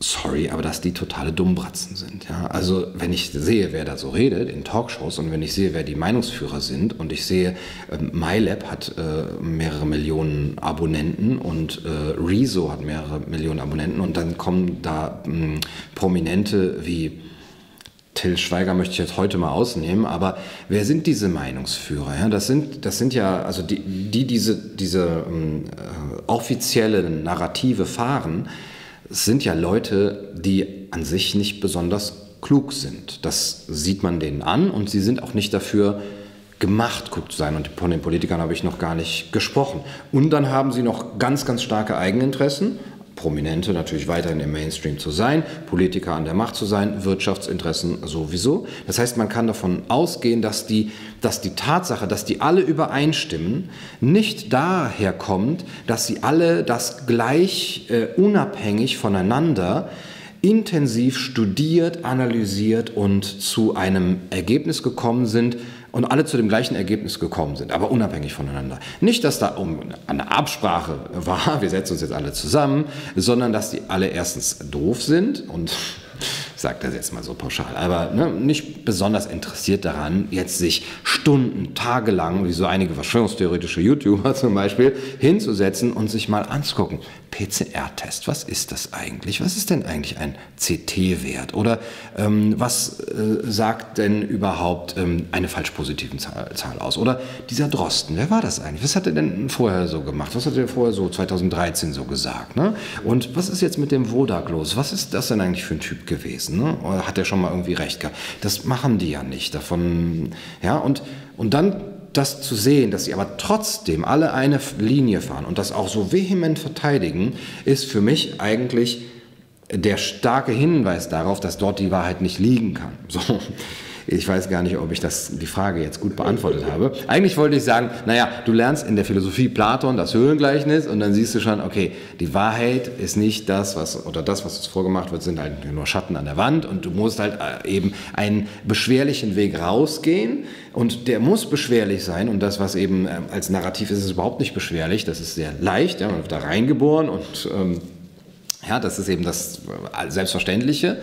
sorry, aber dass die totale Dummbratzen sind. Ja? Also wenn ich sehe, wer da so redet in Talkshows und wenn ich sehe, wer die Meinungsführer sind und ich sehe, äh, MyLab hat äh, mehrere Millionen Abonnenten und äh, Rezo hat mehrere Millionen Abonnenten und dann kommen da mh, Prominente wie Till Schweiger möchte ich jetzt heute mal ausnehmen, aber wer sind diese Meinungsführer? Ja, das, sind, das sind ja, also die, die diese, diese ähm, äh, offizielle Narrative fahren, sind ja Leute, die an sich nicht besonders klug sind. Das sieht man denen an und sie sind auch nicht dafür gemacht, klug zu sein. Und von den Politikern habe ich noch gar nicht gesprochen. Und dann haben sie noch ganz, ganz starke Eigeninteressen Prominente natürlich weiterhin im Mainstream zu sein, Politiker an der Macht zu sein, Wirtschaftsinteressen sowieso. Das heißt, man kann davon ausgehen, dass die, dass die Tatsache, dass die alle übereinstimmen, nicht daher kommt, dass sie alle das gleich äh, unabhängig voneinander intensiv studiert, analysiert und zu einem Ergebnis gekommen sind, und alle zu dem gleichen Ergebnis gekommen sind, aber unabhängig voneinander. Nicht, dass da um eine Absprache war, wir setzen uns jetzt alle zusammen, sondern dass die alle erstens doof sind und sage das jetzt mal so pauschal, aber ne, nicht besonders interessiert daran, jetzt sich Stunden, tagelang, wie so einige verschwörungstheoretische YouTuber [LAUGHS] zum Beispiel, hinzusetzen und sich mal anzugucken. PCR-Test, was ist das eigentlich? Was ist denn eigentlich ein CT-Wert? Oder ähm, was äh, sagt denn überhaupt ähm, eine falsch positiven Zahl, Zahl, aus? Oder dieser Drosten, wer war das eigentlich? Was hat er denn vorher so gemacht? Was hat er vorher so 2013 so gesagt? Ne? Und was ist jetzt mit dem Wodak los? Was ist das denn eigentlich für ein Typ gewesen? Ne? Oder hat er schon mal irgendwie recht gehabt? Das machen die ja nicht. Davon, ja, und, und dann das zu sehen, dass sie aber trotzdem alle eine Linie fahren und das auch so vehement verteidigen, ist für mich eigentlich der starke Hinweis darauf, dass dort die Wahrheit nicht liegen kann. So. Ich weiß gar nicht, ob ich das, die Frage jetzt gut beantwortet habe. Eigentlich wollte ich sagen, naja, du lernst in der Philosophie Platon das Höhlengleichnis und dann siehst du schon, okay, die Wahrheit ist nicht das, was, oder das, was uns vorgemacht wird, sind halt nur Schatten an der Wand und du musst halt äh, eben einen beschwerlichen Weg rausgehen und der muss beschwerlich sein und das, was eben äh, als Narrativ ist, ist überhaupt nicht beschwerlich, das ist sehr leicht, ja, man wird da reingeboren und ähm, ja, das ist eben das äh, Selbstverständliche.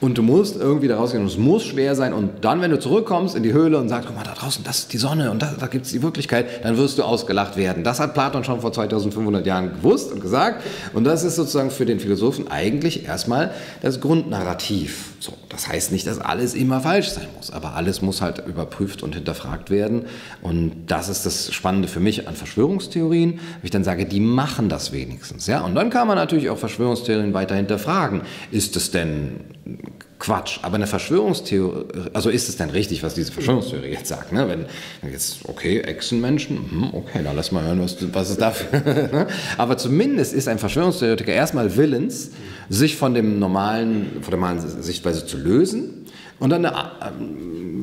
Und du musst irgendwie da rausgehen und es muss schwer sein. Und dann, wenn du zurückkommst in die Höhle und sagst, guck mal, da draußen, das ist die Sonne und da, da gibt es die Wirklichkeit, dann wirst du ausgelacht werden. Das hat Platon schon vor 2500 Jahren gewusst und gesagt. Und das ist sozusagen für den Philosophen eigentlich erstmal das Grundnarrativ. So, das heißt nicht, dass alles immer falsch sein muss, aber alles muss halt überprüft und hinterfragt werden. Und das ist das Spannende für mich an Verschwörungstheorien, wenn ich dann sage, die machen das wenigstens. Ja? Und dann kann man natürlich auch Verschwörungstheorien weiter hinterfragen. Ist es denn Quatsch. Aber eine Verschwörungstheorie, also ist es denn richtig, was diese Verschwörungstheorie jetzt sagt? Ne? Wenn jetzt, okay, Echsenmenschen, hm, okay, dann lass mal hören, was, was ist dafür. [LAUGHS] Ne? Aber zumindest ist ein Verschwörungstheoretiker erstmal willens, sich von dem normalen, von der normalen Sichtweise zu lösen und dann äh,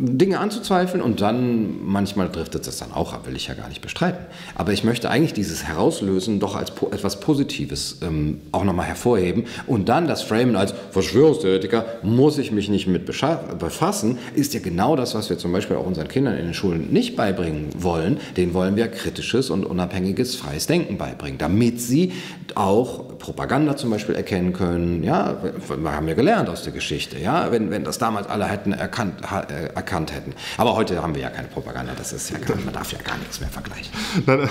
Dinge anzuzweifeln und dann manchmal driftet es dann auch ab, will ich ja gar nicht bestreiten. Aber ich möchte eigentlich dieses Herauslösen doch als po etwas Positives ähm, auch nochmal hervorheben und dann das Framen als Verschwörungstheoretiker muss ich mich nicht mit befassen, ist ja genau das, was wir zum Beispiel auch unseren Kindern in den Schulen nicht beibringen wollen. Den wollen wir kritisches und unabhängiges freies Denken beibringen, damit sie auch Propaganda zum Beispiel erkennen können. Ja, wir haben ja gelernt aus der Geschichte. Ja, wenn, wenn das damals alle hätten erkannt, äh, erkannt hätten. Aber heute haben wir ja keine Propaganda. Das ist ja gar, man darf ja gar nichts mehr vergleichen. [LAUGHS] Nein, äh,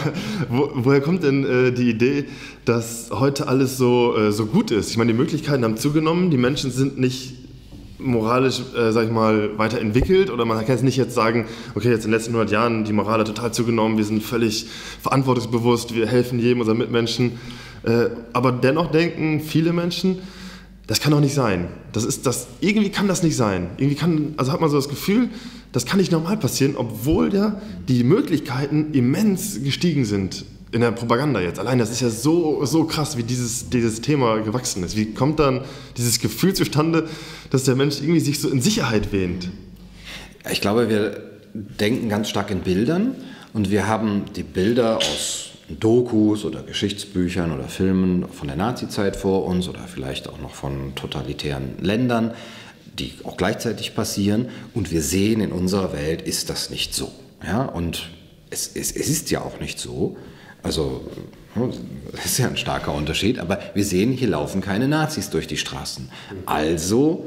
wo, woher kommt denn äh, die Idee, dass heute alles so, äh, so gut ist? Ich meine, die Möglichkeiten haben zugenommen. Die Menschen sind nicht moralisch, äh, sag ich mal, weiterentwickelt oder man kann jetzt nicht jetzt sagen, okay, jetzt in den letzten 100 Jahren die Moral hat total zugenommen, wir sind völlig verantwortungsbewusst, wir helfen jedem unseren Mitmenschen. Äh, aber dennoch denken viele Menschen, das kann doch nicht sein. Das ist das, irgendwie kann das nicht sein. Irgendwie kann, also hat man so das Gefühl, das kann nicht normal passieren, obwohl ja die Möglichkeiten immens gestiegen sind in der Propaganda jetzt. Allein das ist ja so, so krass, wie dieses, dieses Thema gewachsen ist. Wie kommt dann dieses Gefühl zustande, dass der Mensch irgendwie sich so in Sicherheit wähnt? Ich glaube, wir denken ganz stark in Bildern und wir haben die Bilder aus Dokus oder Geschichtsbüchern oder Filmen von der Nazizeit vor uns oder vielleicht auch noch von totalitären Ländern, die auch gleichzeitig passieren. Und wir sehen, in unserer Welt ist das nicht so. Ja? Und es, es, es ist ja auch nicht so. Also, das ist ja ein starker Unterschied, aber wir sehen, hier laufen keine Nazis durch die Straßen. Also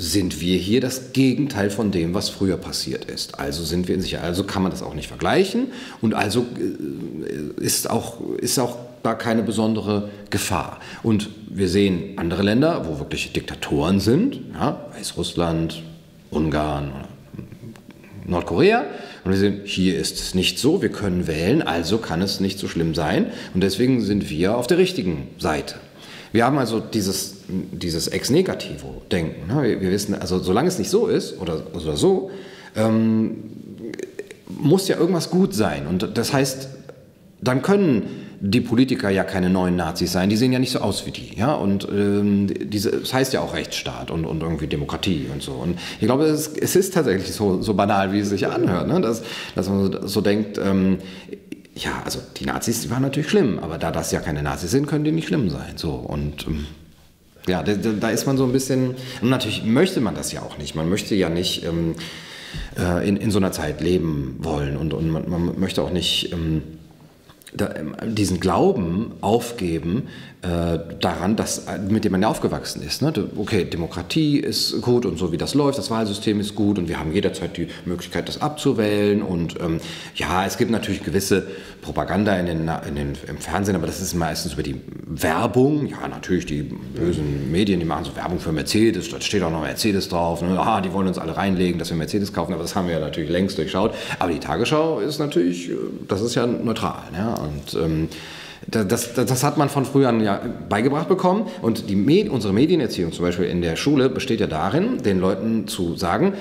sind wir hier das Gegenteil von dem, was früher passiert ist. Also sind wir in Sicherheit. Also kann man das auch nicht vergleichen und also äh, ist auch, ist auch da keine besondere Gefahr. Und wir sehen andere Länder, wo wirklich Diktatoren sind, ja, Weißrussland, Ungarn, Nordkorea. Und wir sehen, hier ist es nicht so, wir können wählen, also kann es nicht so schlimm sein. Und deswegen sind wir auf der richtigen Seite. Wir haben also dieses, dieses Ex-Negativo-Denken. Ne? Wir, wissen, also solange es nicht so ist oder, oder so, ähm, muss ja irgendwas gut sein. Und das heißt, dann können die Politiker ja keine neuen Nazis sein, die sehen ja nicht so aus wie die. Ja? Und ähm, diese, das heißt ja auch Rechtsstaat und, und irgendwie Demokratie und so. Und ich glaube, es, es ist tatsächlich so, so banal, wie es sich anhört, ne? dass, dass man so denkt, ähm, ja, also die Nazis, die waren natürlich schlimm, aber da das ja keine Nazis sind, können die nicht schlimm sein. So und ähm, ja, da, da, ist man so ein bisschen. Und natürlich möchte man das ja auch nicht. Man möchte ja nicht ähm, äh, in, in so einer Zeit leben wollen und, und man, man möchte auch nicht. Ähm, diesen Glauben aufgeben äh, daran, dass, äh, mit dem man ja aufgewachsen ist. Ne? Okay, Demokratie ist gut und so wie das läuft, das Wahlsystem ist gut und wir haben jederzeit die Möglichkeit, das abzuwählen. Und ähm, ja, es gibt natürlich gewisse Propaganda in den, in den, im Fernsehen, aber das ist meistens über die Werbung. Ja, natürlich, die bösen Medien, die machen so Werbung für Mercedes, da steht auch noch Mercedes drauf. Ne? Aha, die wollen uns alle reinlegen, dass wir Mercedes kaufen, aber das haben wir ja natürlich längst durchschaut. Aber die Tagesschau ist natürlich, äh, das ist ja neutral. Ja? Und ähm, das, das, das, hat man von früher an ja beigebracht bekommen. Und die Med unsere Medienerziehung zum Beispiel in der Schule besteht ja darin, den Leuten zu sagen,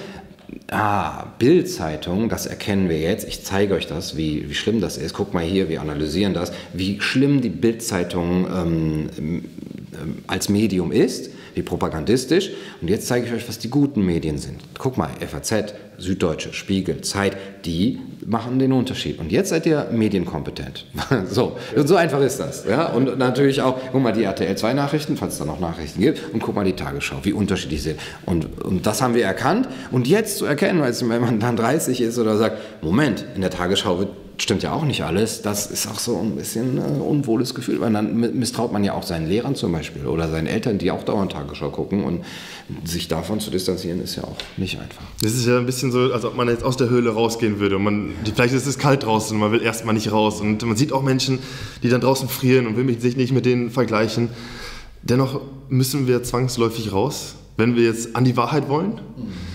ah, Bildzeitung, das erkennen wir jetzt. Ich zeige euch das, wie, wie schlimm das ist. Guck mal hier, wir analysieren das, wie schlimm die Bildzeitung ähm, ähm, als Medium ist wie propagandistisch. Und jetzt zeige ich euch, was die guten Medien sind. Guck mal, FAZ, Süddeutsche, Spiegel, Zeit, die machen den Unterschied. Und jetzt seid ihr medienkompetent. [LAUGHS] so, und so einfach ist das. Ja? Und natürlich auch, guck mal, die RTL 2 Nachrichten, falls es da noch Nachrichten gibt, und guck mal die Tagesschau, wie unterschiedlich sie sind. Und, und das haben wir erkannt. Und jetzt zu erkennen, wenn man dann 30 ist oder sagt, Moment, in der Tagesschau wird stimmt ja auch nicht alles. Das ist auch so ein bisschen ein unwohles Gefühl, weil dann misstraut man ja auch seinen Lehrern zum Beispiel oder seinen Eltern, die auch dauernd Tagesschau gucken und sich davon zu distanzieren ist ja auch nicht einfach. Das ist ja ein bisschen so, als ob man jetzt aus der Höhle rausgehen würde. Und man, vielleicht ist es kalt draußen und man will erstmal nicht raus. Und man sieht auch Menschen, die dann draußen frieren und will sich nicht mit denen vergleichen. Dennoch müssen wir zwangsläufig raus, wenn wir jetzt an die Wahrheit wollen. Mhm.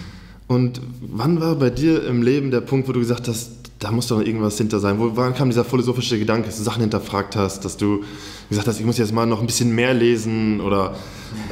Und wann war bei dir im Leben der Punkt, wo du gesagt hast, da muss doch irgendwas hinter sein. Wo, wann kam dieser philosophische Gedanke, dass du Sachen hinterfragt hast, dass du gesagt hast, ich muss jetzt mal noch ein bisschen mehr lesen? Oder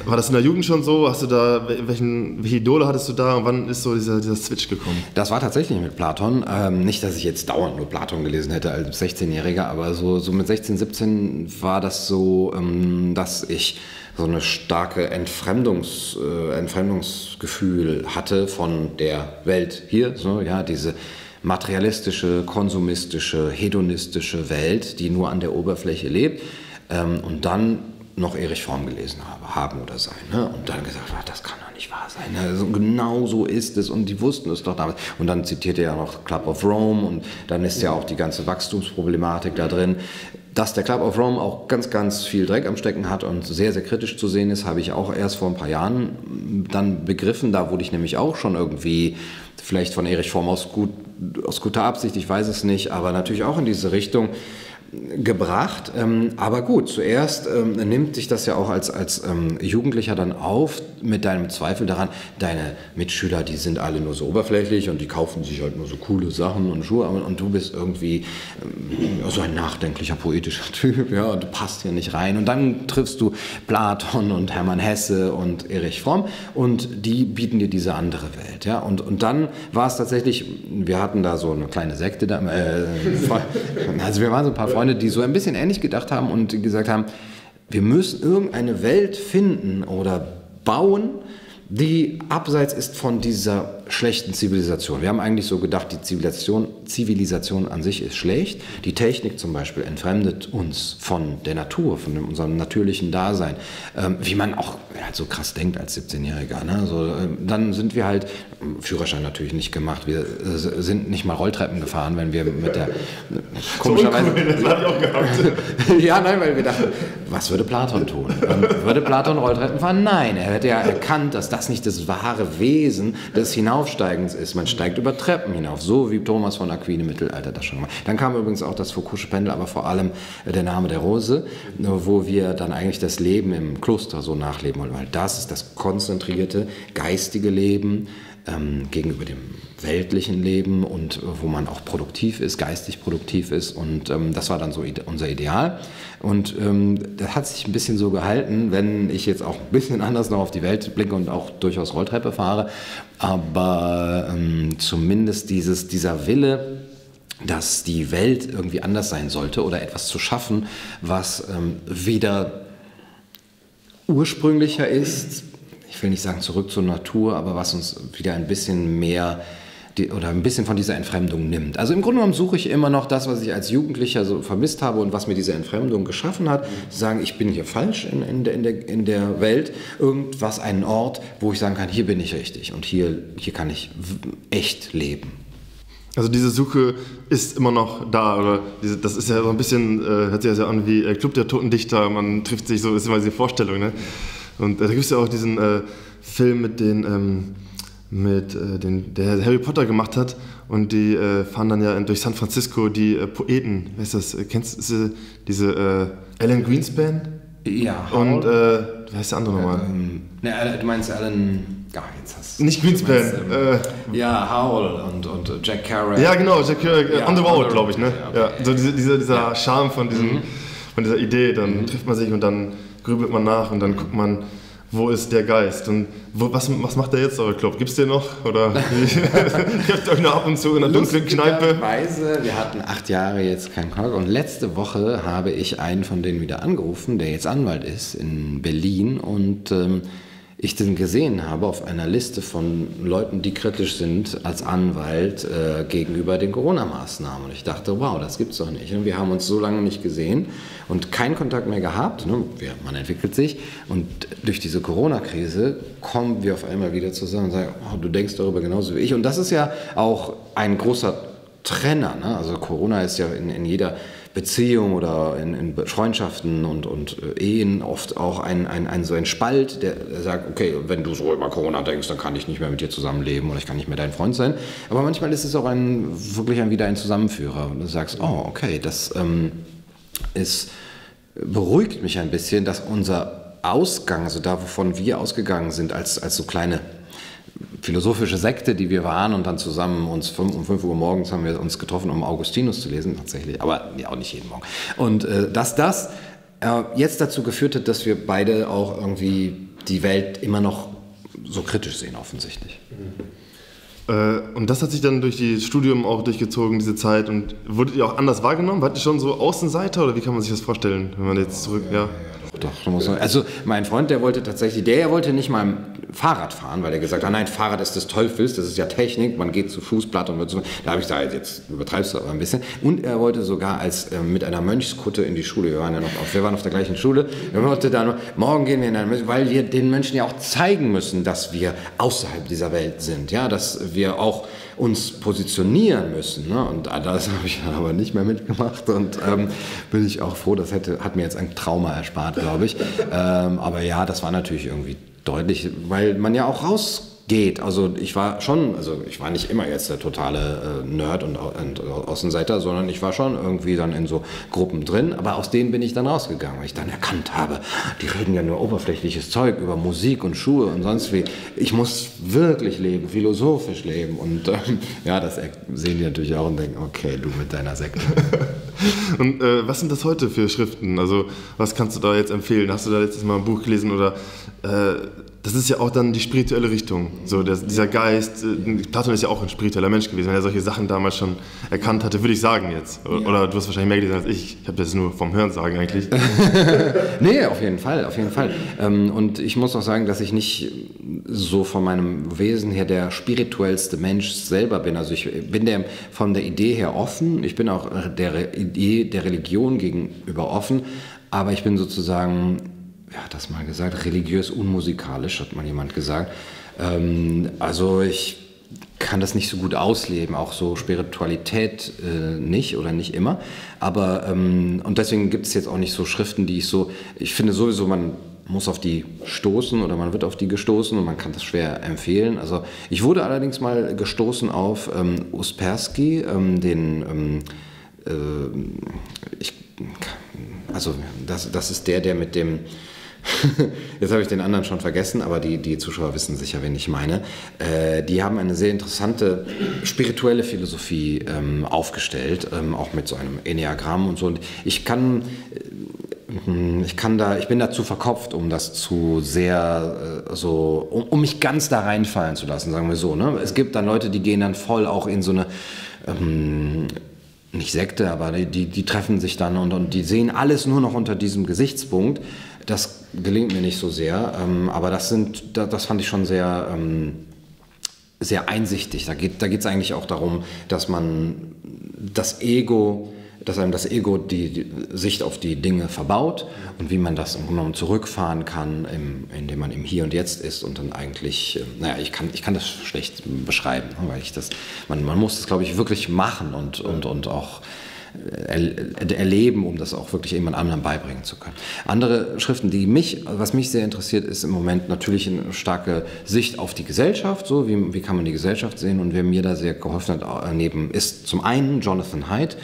war das in der Jugend schon so? Hast du da, welchen, welche Idole hattest du da und wann ist so dieser, dieser Switch gekommen? Das war tatsächlich mit Platon. Ähm, nicht, dass ich jetzt dauernd nur Platon gelesen hätte als 16-Jähriger, aber so, so mit 16, 17 war das so, ähm, dass ich so eine starke Entfremdungs, äh, Entfremdungsgefühl hatte von der Welt hier. So, ja, diese materialistische, konsumistische, hedonistische Welt, die nur an der Oberfläche lebt. Ähm, und dann noch Erich Form gelesen habe, haben oder sein. Ne? Und dann gesagt, ach, das kann doch nicht wahr sein. Ne? Also genau so ist es und die wussten es doch damals. Und dann zitiert er ja noch Club of Rome und dann ist ja auch die ganze Wachstumsproblematik da drin. Dass der Club of Rome auch ganz, ganz viel Dreck am Stecken hat und sehr, sehr kritisch zu sehen ist, habe ich auch erst vor ein paar Jahren dann begriffen. Da wurde ich nämlich auch schon irgendwie vielleicht von Erich Form aus, gut, aus guter Absicht, ich weiß es nicht, aber natürlich auch in diese Richtung gebracht. Ähm, aber gut, zuerst ähm, nimmt sich das ja auch als, als ähm, Jugendlicher dann auf mit deinem Zweifel daran, deine Mitschüler, die sind alle nur so oberflächlich und die kaufen sich halt nur so coole Sachen und Schuhe und du bist irgendwie so ein nachdenklicher, poetischer [LAUGHS] Typ, ja, und du passt hier nicht rein. Und dann triffst du Platon und Hermann Hesse und Erich Fromm und die bieten dir diese andere Welt, ja. Und, und dann war es tatsächlich, wir hatten da so eine kleine Sekte, da, äh, [LAUGHS] also wir waren so ein paar Freunde, Freunde, die so ein bisschen ähnlich gedacht haben und gesagt haben, wir müssen irgendeine Welt finden oder bauen, die abseits ist von dieser schlechten Zivilisation. Wir haben eigentlich so gedacht, die Zivilisation, Zivilisation an sich ist schlecht. Die Technik zum Beispiel entfremdet uns von der Natur, von unserem natürlichen Dasein. Ähm, wie man auch halt so krass denkt als 17-Jähriger. Ne? So, äh, dann sind wir halt, Führerschein natürlich nicht gemacht, wir äh, sind nicht mal Rolltreppen gefahren, wenn wir mit der... Komischerweise... So cool, das hatte ich auch gehabt. [LAUGHS] ja, nein, weil wir dachten, was würde Platon tun? Und würde Platon Rolltreppen fahren? Nein, er hätte ja erkannt, dass das nicht das wahre Wesen des Hinaufsteigens ist. Man steigt über Treppen hinauf, so wie Thomas von Aquin im Mittelalter das schon gemacht Dann kam übrigens auch das Foucault'sche Pendel, aber vor allem der Name der Rose, wo wir dann eigentlich das Leben im Kloster so nachleben wollen, weil das ist das konzentrierte geistige Leben ähm, gegenüber dem weltlichen Leben und wo man auch produktiv ist, geistig produktiv ist. Und ähm, das war dann so unser Ideal. Und ähm, das hat sich ein bisschen so gehalten, wenn ich jetzt auch ein bisschen anders noch auf die Welt blicke und auch durchaus Rolltreppe fahre. Aber ähm, zumindest dieses, dieser Wille, dass die Welt irgendwie anders sein sollte oder etwas zu schaffen, was ähm, wieder ursprünglicher ist, ich will nicht sagen zurück zur Natur, aber was uns wieder ein bisschen mehr die, oder ein bisschen von dieser Entfremdung nimmt. Also im Grunde genommen suche ich immer noch das, was ich als Jugendlicher so vermisst habe und was mir diese Entfremdung geschaffen hat. Zu sagen, ich bin hier falsch in, in, in, der, in der Welt. Irgendwas, einen Ort, wo ich sagen kann, hier bin ich richtig und hier, hier kann ich echt leben. Also diese Suche ist immer noch da, oder diese, das ist ja so ein bisschen, äh, hört sich ja an wie äh, Club der Toten Dichter, man trifft sich so, ist immer diese Vorstellung, ne? Und äh, da gibt es ja auch diesen äh, Film mit den, ähm, mit, äh, den, der Harry Potter gemacht hat. Und die äh, fahren dann ja durch San Francisco die äh, Poeten. Weißt du das? Äh, kennst du diese Alan Greenspan? Ja. Und äh, wie heißt der andere nochmal? Ähm, ne, du meinst Alan. Ja, jetzt hast Nicht Greenspan. Meinst, ähm, äh, ja, Howell und, und Jack Kerouac. Ja, genau, Jack Kerouac. Ja, on the Road, glaube ich. Ne? Okay. Ja, so diese, dieser, dieser ja. Charme von, diesem, mhm. von dieser Idee. Dann mhm. trifft man sich und dann grübelt man nach und dann guckt man, wo ist der Geist? Und wo, was, was macht der jetzt, euer Club? Gibt es den noch? Oder [LAUGHS] [LAUGHS] trefft euch noch ab und zu in einer dunklen Kneipe? Weise, wir hatten acht Jahre jetzt keinen Kontakt und letzte Woche habe ich einen von denen wieder angerufen, der jetzt Anwalt ist in Berlin und ähm, ich den gesehen habe auf einer Liste von Leuten, die kritisch sind als Anwalt äh, gegenüber den Corona-Maßnahmen. Und ich dachte, wow, das gibt's doch nicht. Und wir haben uns so lange nicht gesehen und keinen Kontakt mehr gehabt. Ne? Man entwickelt sich. Und durch diese Corona-Krise kommen wir auf einmal wieder zusammen und sagen, oh, du denkst darüber genauso wie ich. Und das ist ja auch ein großer Trenner. Ne? Also Corona ist ja in, in jeder Beziehung oder in, in Freundschaften und, und äh, Ehen oft auch ein, ein, ein, so ein Spalt, der sagt, okay, wenn du so über Corona denkst, dann kann ich nicht mehr mit dir zusammenleben oder ich kann nicht mehr dein Freund sein. Aber manchmal ist es auch ein, wirklich ein, wieder ein Zusammenführer und du sagst, oh, okay, das ähm, ist, beruhigt mich ein bisschen, dass unser Ausgang, also da, wovon wir ausgegangen sind, als, als so kleine philosophische Sekte, die wir waren und dann zusammen uns fünf, um 5 Uhr morgens haben wir uns getroffen, um Augustinus zu lesen, tatsächlich, aber ja auch nicht jeden Morgen. Und äh, dass das äh, jetzt dazu geführt hat, dass wir beide auch irgendwie die Welt immer noch so kritisch sehen, offensichtlich. Äh, und das hat sich dann durch das Studium auch durchgezogen, diese Zeit. Und wurdet ihr auch anders wahrgenommen? Wart ihr schon so Außenseiter oder wie kann man sich das vorstellen, wenn man jetzt zurück, ja? ja. Doch, muss man, also mein Freund, der wollte tatsächlich, der wollte nicht mal Fahrrad fahren, weil er gesagt hat, nein, Fahrrad ist des Teufels, das ist ja Technik, man geht zu Fußblatt und wird so. Da habe ich gesagt, jetzt übertreibst du aber ein bisschen. Und er wollte sogar als äh, mit einer Mönchskutte in die Schule. Wir waren ja noch auf, wir waren auf der gleichen Schule. Er wollte dann, morgen gehen wir in eine, weil wir den Menschen ja auch zeigen müssen, dass wir außerhalb dieser Welt sind, ja, dass wir auch uns positionieren müssen. Ne? Und das [LAUGHS] habe ich aber nicht mehr mitgemacht und ähm, bin ich auch froh, das hätte, hat mir jetzt ein Trauma erspart, glaube ich. Ähm, aber ja, das war natürlich irgendwie deutlich, weil man ja auch raus geht. Also ich war schon, also ich war nicht immer jetzt der totale äh, Nerd und, und, Außenseiter, sondern ich war schon irgendwie dann in so Gruppen drin, aber aus denen bin ich dann rausgegangen, weil ich dann erkannt habe, die reden ja nur oberflächliches Zeug über Musik und Schuhe und sonst wie. Ich muss wirklich leben, philosophisch leben und ähm, ja, das sehen die natürlich auch und denken, okay, du mit deiner Sekte. [LAUGHS] Und äh, was sind das heute für Schriften? Also was kannst du da jetzt empfehlen? Hast du da letztes Mal ein Buch gelesen oder äh, das ist ja auch dann die spirituelle Richtung. So der, dieser Geist, äh, Platon ist ja auch ein spiritueller Mensch gewesen, wenn er solche Sachen damals schon erkannt hatte, würde ich sagen jetzt. Oder, ja. oder du hast wahrscheinlich mehr gelesen als ich. Ich habe das nur vom Hören sagen eigentlich. [LAUGHS] nee, auf jeden Fall, auf jeden Fall. Ähm, und ich muss auch sagen, dass ich nicht so von meinem Wesen her der spirituellste Mensch selber bin. Also ich bin der von der Idee her offen. Ich bin auch der Idee der Religion gegenüber offen. Aber ich bin sozusagen wer hat das mal gesagt, religiös unmusikalisch, hat mal jemand gesagt. Ähm, also ich kann das nicht so gut ausleben, auch so Spiritualität äh, nicht oder nicht immer. Aber ähm, und deswegen gibt es jetzt auch nicht so Schriften, die ich so, ich finde sowieso, man muss auf die stoßen oder man wird auf die gestoßen und man kann das schwer empfehlen. Also ich wurde allerdings mal gestoßen auf ähm, Uspersky, ähm, den ähm, äh, ich, also das, das ist der, der mit dem [LAUGHS] Jetzt habe ich den anderen schon vergessen, aber die, die Zuschauer wissen sicher, wen ich meine. Äh, die haben eine sehr interessante spirituelle Philosophie ähm, aufgestellt, ähm, auch mit so einem Enneagramm und so. Und ich kann, äh, ich kann da, ich bin dazu verkopft, um das zu sehr äh, so, um, um, mich ganz da reinfallen zu lassen, sagen wir so. Ne? Es gibt dann Leute, die gehen dann voll auch in so eine ähm, nicht Sekte, aber die, die treffen sich dann und, und die sehen alles nur noch unter diesem Gesichtspunkt. Das gelingt mir nicht so sehr, ähm, aber das, sind, das fand ich schon sehr, ähm, sehr einsichtig. Da geht es eigentlich auch darum, dass man das Ego dass einem das Ego die, die, Sicht auf die Dinge verbaut und wie man das im Grunde genommen zurückfahren kann, im, indem man im Hier und Jetzt ist und dann eigentlich, äh, naja, ich kann, ich kann das schlecht beschreiben, weil ich das, man, man muss das, glaube ich, wirklich machen und, und, und auch erleben, um das auch wirklich jemand anderem beibringen zu können. Andere Schriften, die mich, was mich sehr interessiert, ist im Moment natürlich eine starke Sicht auf die Gesellschaft. So, wie, wie kann man die Gesellschaft sehen? Und wer mir da sehr geholfen hat, äh, neben ist zum einen Jonathan Haidt,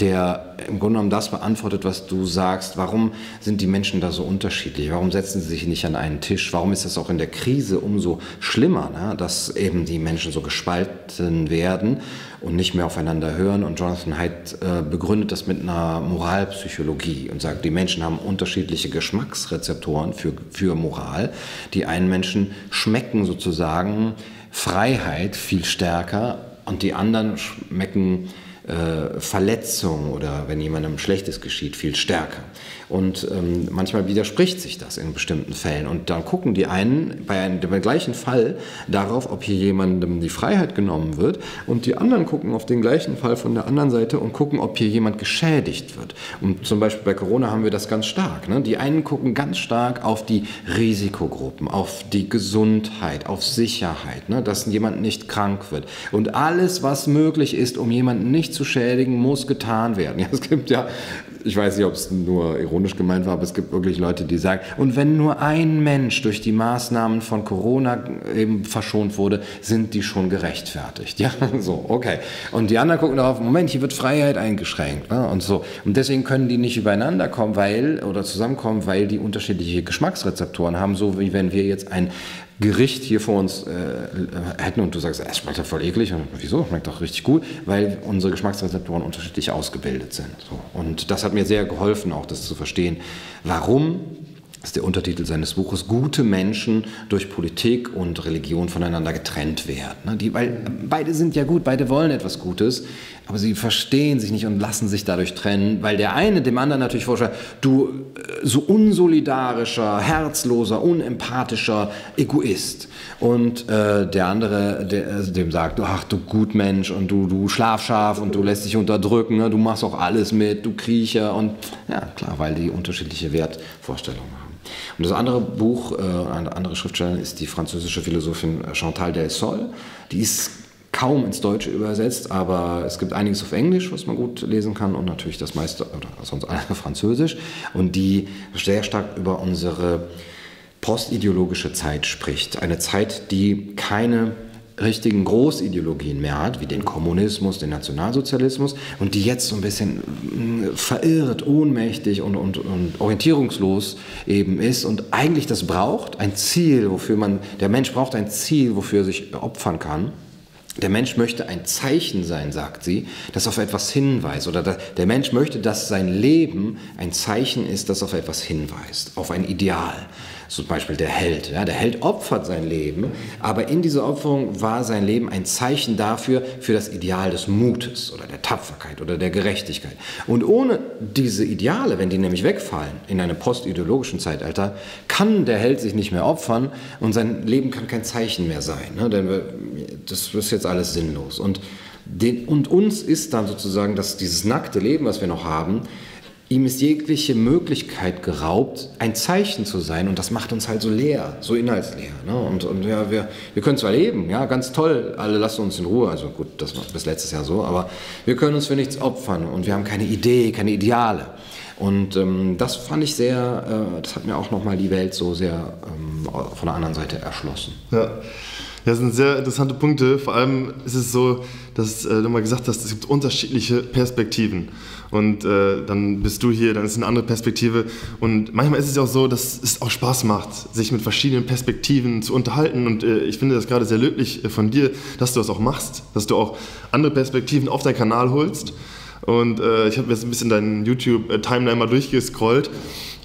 der im Grunde genommen das beantwortet, was du sagst. Warum sind die Menschen da so unterschiedlich? Warum setzen sie sich nicht an einen Tisch? Warum ist das auch in der Krise umso schlimmer, ne? dass eben die Menschen so gespalten werden und nicht mehr aufeinander hören? Und Jonathan Haidt äh, begründet das mit einer Moralpsychologie und sagt, die Menschen haben unterschiedliche Geschmacksrezeptoren für, für Moral. Die einen Menschen schmecken sozusagen Freiheit viel stärker und die anderen schmecken äh, Verletzung oder wenn jemandem Schlechtes geschieht, viel stärker. Und ähm, manchmal widerspricht sich das in bestimmten Fällen. Und dann gucken die einen bei einem, dem gleichen Fall darauf, ob hier jemandem die Freiheit genommen wird. Und die anderen gucken auf den gleichen Fall von der anderen Seite und gucken, ob hier jemand geschädigt wird. Und zum Beispiel bei Corona haben wir das ganz stark. Ne? Die einen gucken ganz stark auf die Risikogruppen, auf die Gesundheit, auf Sicherheit, ne? dass jemand nicht krank wird. Und alles, was möglich ist, um jemanden nicht zu schädigen, muss getan werden. [LAUGHS] Ja, es gibt ja ich weiß nicht, ob es nur ironisch gemeint war, aber es gibt wirklich Leute, die sagen, und wenn nur ein Mensch durch die Maßnahmen von Corona eben verschont wurde, sind die schon gerechtfertigt. [LAUGHS] Ja, so, okay. Und die anderen gucken darauf, Moment, hier wird Freiheit eingeschränkt. Ne? Und so. Und deswegen können die nicht übereinander kommen, weil, oder zusammenkommen, weil die unterschiedliche Geschmacksrezeptoren haben, so wie wenn wir jetzt ein Gericht hier vor uns äh, hätten und du sagst, es schmeckt ja voll eklig. Und wieso? Schmeckt doch richtig gut, weil unsere Geschmacksrezeptoren unterschiedlich ausgebildet sind. So. Und das hat mir sehr geholfen, auch das zu verstehen, warum ist der Untertitel seines Buches, gute Menschen durch Politik und Religion voneinander getrennt werden. Ne, die, weil beide sind ja gut, beide wollen etwas Gutes, aber sie verstehen sich nicht und lassen sich dadurch trennen, weil der eine dem anderen natürlich vorstellt, du äh, so unsolidarischer, herzloser, unempathischer Egoist. Und äh, der andere der, also dem sagt, ach du Gutmensch und du, du Schlafschaf und du lässt dich unterdrücken, ne? du machst auch alles mit, du Kriecher und ja klar, weil die unterschiedliche Wertvorstellungen haben. Und das andere Buch, äh, eine andere Schriftstellerin ist die französische Philosophin Chantal Del Sol. Die ist kaum ins Deutsche übersetzt, aber es gibt einiges auf Englisch, was man gut lesen kann und natürlich das meiste, oder sonst alles Französisch. Und die sehr stark über unsere postideologische Zeit spricht. Eine Zeit, die keine richtigen Großideologien mehr hat, wie den Kommunismus, den Nationalsozialismus, und die jetzt so ein bisschen mm, verirrt, ohnmächtig und, und, und orientierungslos eben ist und eigentlich das braucht, ein Ziel, wofür man, der Mensch braucht ein Ziel, wofür er sich opfern kann. Der Mensch möchte ein Zeichen sein, sagt sie, das auf etwas hinweist. Oder der Mensch möchte, dass sein Leben ein Zeichen ist, das auf etwas hinweist, auf ein Ideal zum Beispiel der Held. Ja, der Held opfert sein Leben, aber in dieser Opferung war sein Leben ein Zeichen dafür, für das Ideal des Mutes oder der Tapferkeit oder der Gerechtigkeit. Und ohne diese Ideale, wenn die nämlich wegfallen in einem postideologischen Zeitalter, kann der Held sich nicht mehr opfern und sein Leben kann kein Zeichen mehr sein. Ne? Denn das ist jetzt alles sinnlos. Und, den, und uns ist dann sozusagen dass dieses nackte Leben, was wir noch haben, ihm ist jegliche Möglichkeit geraubt, ein Zeichen zu sein. Und das macht uns halt so leer, so inhaltsleer. Ne? Und, und ja, wir, wir können zwar leben, ja, ganz toll, alle lassen uns in Ruhe. Also gut, das war bis letztes Jahr so, aber wir können uns für nichts opfern und wir haben keine Idee, keine Ideale. Und ähm, das fand ich sehr, äh, das hat mir auch nochmal die Welt so sehr ähm, von der anderen Seite erschlossen. Ja. Das sind sehr interessante Punkte. Vor allem ist es so, dass äh, du mal gesagt hast, es gibt unterschiedliche Perspektiven. Und äh, dann bist du hier, dann ist eine andere Perspektive. Und manchmal ist es ja auch so, dass es auch Spaß macht, sich mit verschiedenen Perspektiven zu unterhalten. Und äh, ich finde das gerade sehr löblich äh, von dir, dass du das auch machst, dass du auch andere Perspektiven auf deinen Kanal holst. Und äh, ich habe jetzt ein bisschen deinen YouTube-Timeline mal durchgescrollt.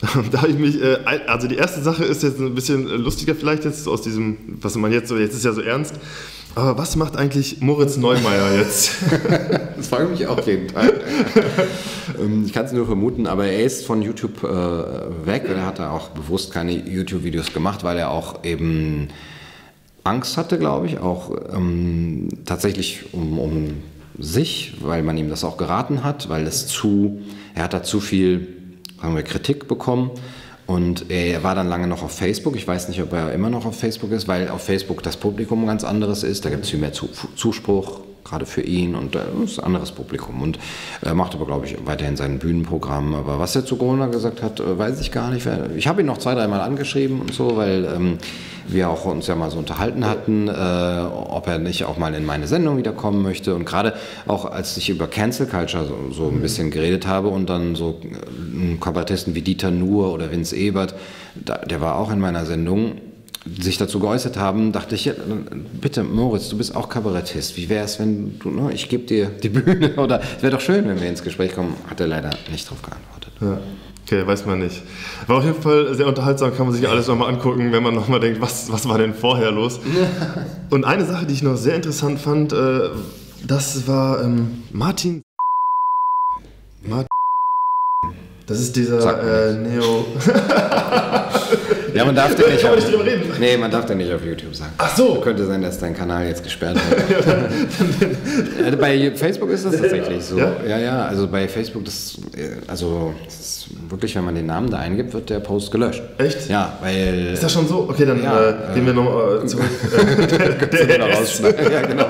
[LAUGHS] da habe ich mich, äh, also die erste Sache ist jetzt ein bisschen lustiger vielleicht jetzt aus diesem, was man jetzt so, jetzt ist ja so ernst. Aber was macht eigentlich Moritz Neumeier jetzt? [LAUGHS] das frage ich mich auch jeden Tag. [LAUGHS] Ähm, ich kann es nur vermuten, aber er ist von YouTube äh, weg. Er hat da auch bewusst keine YouTube-Videos gemacht, weil er auch eben Angst hatte, glaube ich, auch ähm, tatsächlich um, um sich, weil man ihm das auch geraten hat, weil es zu, er hat da zu viel sagen wir, Kritik bekommen. Und er war dann lange noch auf Facebook. Ich weiß nicht, ob er immer noch auf Facebook ist, weil auf Facebook das Publikum ganz anderes ist. Da gibt es viel mehr Zuspruch, gerade für ihn und das ist ein anderes Publikum. Und er macht aber, glaube ich, weiterhin sein Bühnenprogramm. Aber was er zu Corona gesagt hat, äh, weiß ich gar nicht. Ich habe ihn noch zwei, dreimal angeschrieben und so, weil ähm, wir auch uns ja mal so unterhalten hatten, äh, ob er nicht auch mal in meine Sendung wiederkommen möchte. Und gerade auch als ich über Cancel Culture so, so ein bisschen geredet habe und dann so äh, Kabarettisten wie Dieter Nuhr oder Vince Ebert, da, der war auch in meiner Sendung sich dazu geäußert haben, dachte ich, bitte Moritz, du bist auch Kabarettist. Wie wäre es, wenn du, ne, ich gebe dir die Bühne [LAUGHS] oder es wäre doch schön, wenn wir ins Gespräch kommen. Hat er leider nicht darauf geantwortet. Ja. Okay, weiß man nicht. War auf jeden Fall sehr unterhaltsam, kann man sich alles nochmal angucken, wenn man nochmal denkt, was, was war denn vorher los? [LAUGHS] Und eine Sache, die ich noch sehr interessant fand, äh, das war ähm, Martin. Martin. Das ist dieser äh, Neo. [LAUGHS] Ja, man darf [LAUGHS] den nicht. Auf, nicht reden. Nee, man darf den nicht auf YouTube sagen. Ach so. Könnte sein, dass dein Kanal jetzt gesperrt [LAUGHS] wird. bei Facebook ist das tatsächlich so. Ja, ja, ja also bei Facebook, das, also das ist wirklich, wenn man den Namen da eingibt, wird der Post gelöscht. Echt? Ja, weil. Ist das schon so? Okay, dann ja, äh, gehen wir nochmal äh, zurück. [LAUGHS] der, der ja, genau.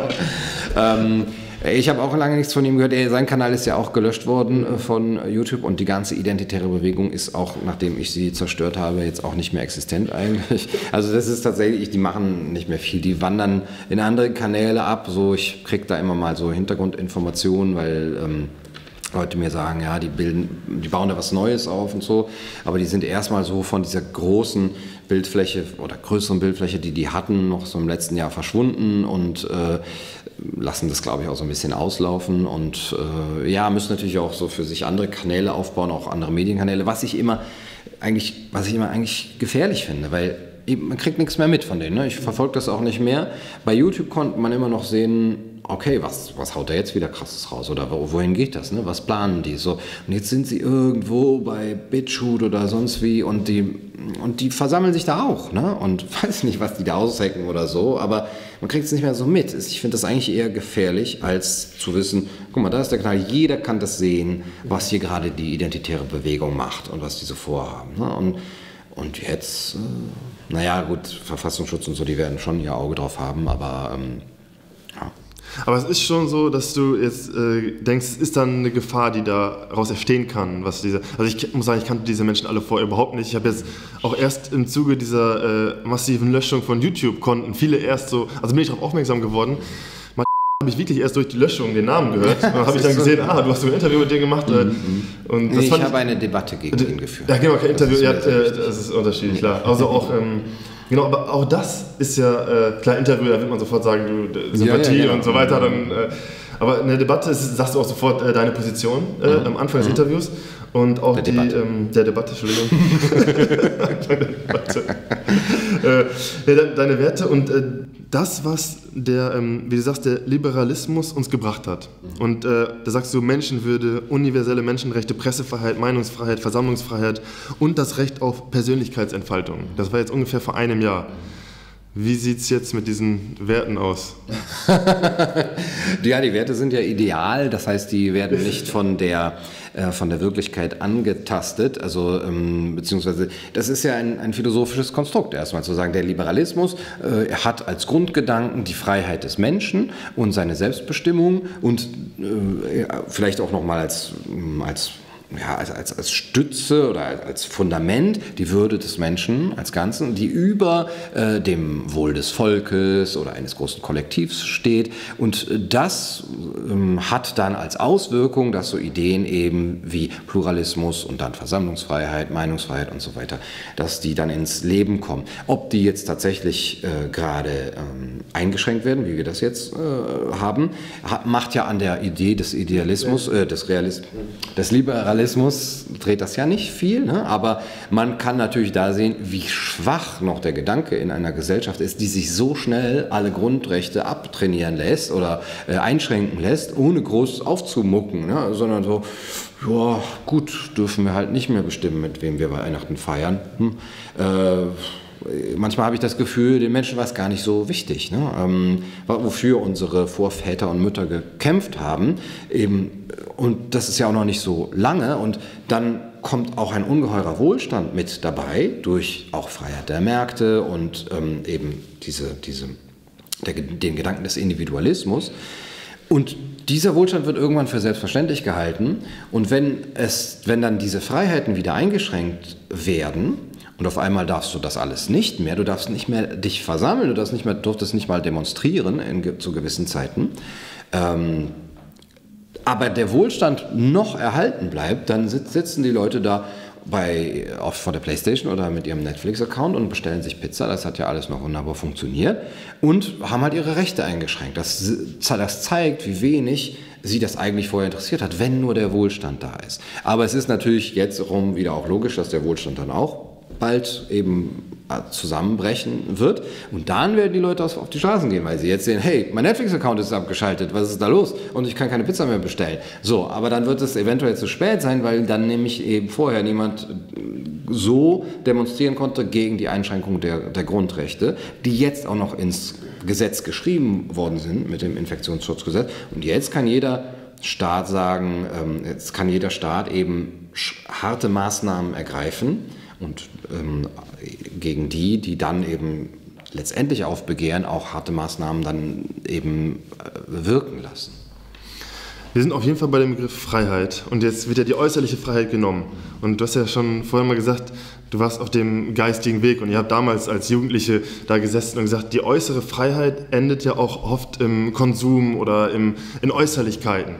ähm, ich habe auch lange nichts von ihm gehört. Sein Kanal ist ja auch gelöscht worden äh, von YouTube und die ganze identitäre Bewegung ist auch, nachdem ich sie zerstört habe, jetzt auch nicht mehr existent eigentlich. [LAUGHS] Also das ist tatsächlich, die machen nicht mehr viel. Die wandern in andere Kanäle ab. So, ich kriege da immer mal so Hintergrundinformationen, weil ähm, Leute mir sagen, ja, die bilden, die bauen da was Neues auf und so, aber die sind erstmal so von dieser großen Bildfläche oder größeren Bildfläche, die die hatten, noch so im letzten Jahr verschwunden und äh, lassen das, glaube ich, auch so ein bisschen auslaufen und äh, ja, müssen natürlich auch so für sich andere Kanäle aufbauen, auch andere Medienkanäle, was ich immer eigentlich, was ich immer eigentlich gefährlich finde, weil man kriegt nichts mehr mit von denen. Ne? Ich verfolge das auch nicht mehr. Bei YouTube konnte man immer noch sehen, okay, was, was haut er jetzt wieder krasses raus oder wohin geht das, ne? was planen die so. Und jetzt sind sie irgendwo bei BitChute oder sonst wie und die, und die versammeln sich da auch ne? und [LAUGHS] weiß nicht, was die da aushacken oder so, aber man kriegt es nicht mehr so mit. Ich finde das eigentlich eher gefährlich, als zu wissen, guck mal, da ist der Kanal, jeder kann das sehen, was hier gerade die identitäre Bewegung macht und was die so vorhaben. Ne? Und, und jetzt, äh, naja gut, Verfassungsschutz und so, die werden schon ihr Auge drauf haben, aber ähm. Aber es ist schon so, dass du jetzt äh, denkst, es ist dann eine Gefahr, die daraus entstehen kann. Was diese, also ich muss sagen, ich kannte diese Menschen alle vorher überhaupt nicht. Ich habe jetzt auch erst im Zuge dieser äh, massiven Löschung von YouTube-Konten viele erst so, also bin ich darauf aufmerksam geworden. [LAUGHS] Habe ich wirklich erst durch die Löschung den Namen gehört. [LAUGHS] Dann habe ich dann gesehen, ah, du hast so ein Interview mit dir gemacht. Äh, mhm. und das nee, ich habe eine Debatte gegen ihn geführt. Ja, genau, kein Interview, ja, äh, das ist unterschiedlich, klar. Also auch... Ähm, Genau, aber auch das ist ja, äh, klar, Interview, da wird man sofort sagen, du, Sympathie ja, ja, und so weiter. Dann, äh, aber in der Debatte ist, sagst du auch sofort äh, deine Position äh, mhm. am Anfang des mhm. Interviews. Und auch der die, Debatte. Ähm, der Debatte, Entschuldigung. [LAUGHS] [LAUGHS] Debatte. äh, deine Werte und äh, das, was der, ähm, wie du sagst, der Liberalismus uns gebracht hat. Mhm. Und äh, da sagst du Menschenwürde, universelle Menschenrechte, Pressefreiheit, Meinungsfreiheit, Versammlungsfreiheit und das Recht auf Persönlichkeitsentfaltung. Das war jetzt ungefähr vor einem Jahr. Wie sieht es jetzt mit diesen Werten aus? [LAUGHS] ja, die Werte sind ja ideal, das heißt, die werden nicht von der, äh, von der Wirklichkeit angetastet. Also, ähm, beziehungsweise, das ist ja ein, ein, philosophisches Konstrukt, erstmal zu sagen, der Liberalismus äh, hat als Grundgedanken die Freiheit des Menschen und seine Selbstbestimmung und äh, vielleicht auch nochmal als, als ja, als, als, als Stütze oder als Fundament die Würde des Menschen als Ganzen, die über äh, dem Wohl des Volkes oder eines großen Kollektivs steht. Und das ähm, hat dann als Auswirkung, dass so Ideen eben wie Pluralismus und dann Versammlungsfreiheit, Meinungsfreiheit und so weiter, dass die dann ins Leben kommen. Ob die jetzt tatsächlich äh, gerade ähm, eingeschränkt werden, wie wir das jetzt äh, haben, macht ja an der Idee des Idealismus, äh, des Realismus, des Liberalismus, Liberalismus dreht das ja nicht viel, ne? aber man kann natürlich da sehen, wie schwach noch der Gedanke in einer Gesellschaft ist, die sich so schnell alle Grundrechte abtrainieren lässt oder äh, einschränken lässt, ohne groß aufzumucken, ne? sondern so, ja, gut, dürfen wir halt nicht mehr bestimmen, mit wem wir Weihnachten feiern. Hm. Äh, manchmal habe ich das Gefühl, den Menschen war es gar nicht so wichtig, ne? ähm, wofür unsere Vorväter und Mütter gekämpft haben. Eben, und das ist ja auch noch nicht so lange. Und dann kommt auch ein ungeheurer Wohlstand mit dabei, durch auch Freiheit der Märkte und ähm, eben diese, diese, der, den Gedanken des Individualismus. Und dieser Wohlstand wird irgendwann für selbstverständlich gehalten. Und wenn, es, wenn dann diese Freiheiten wieder eingeschränkt werden, und auf einmal darfst du das alles nicht mehr. Du darfst nicht mehr dich versammeln, du darfst nicht mehr, durftest nicht mal demonstrieren in, zu gewissen Zeiten. Ähm, aber der Wohlstand noch erhalten bleibt, dann sitzen die Leute da bei, auf, vor der Playstation oder mit ihrem Netflix-Account und bestellen sich Pizza. Das hat ja alles noch wunderbar funktioniert. Und haben halt ihre Rechte eingeschränkt. Das, das zeigt, wie wenig sie das eigentlich vorher interessiert hat, wenn nur der Wohlstand da ist. Aber es ist natürlich jetzt rum wieder auch logisch, dass der Wohlstand dann auch bald eben äh, zusammenbrechen wird. Und dann werden die Leute auf die Straßen gehen, weil sie jetzt sehen, hey, mein Netflix-Account ist abgeschaltet, was ist da los? Und ich kann keine Pizza mehr bestellen. So, aber dann wird es eventuell zu spät sein, weil dann nämlich eben vorher niemand äh, so demonstrieren konnte gegen die Einschränkung der, der Grundrechte, die jetzt auch noch ins Gesetz geschrieben worden sind mit dem Infektionsschutzgesetz. Und jetzt kann jeder Staat sagen, ähm, jetzt kann jeder Staat eben harte Maßnahmen ergreifen und ähm, gegen die, die dann eben letztendlich aufbegehren, auch harte Maßnahmen dann eben äh, wirken lassen. Wir sind auf jeden Fall bei dem Begriff Freiheit und jetzt wird ja die äußerliche Freiheit genommen. Und du hast ja schon vorher mal gesagt, du warst auf dem geistigen Weg und ihr habt damals als Jugendliche da gesessen und gesagt, die äußere Freiheit endet ja auch oft im Konsum oder im, in Äußerlichkeiten.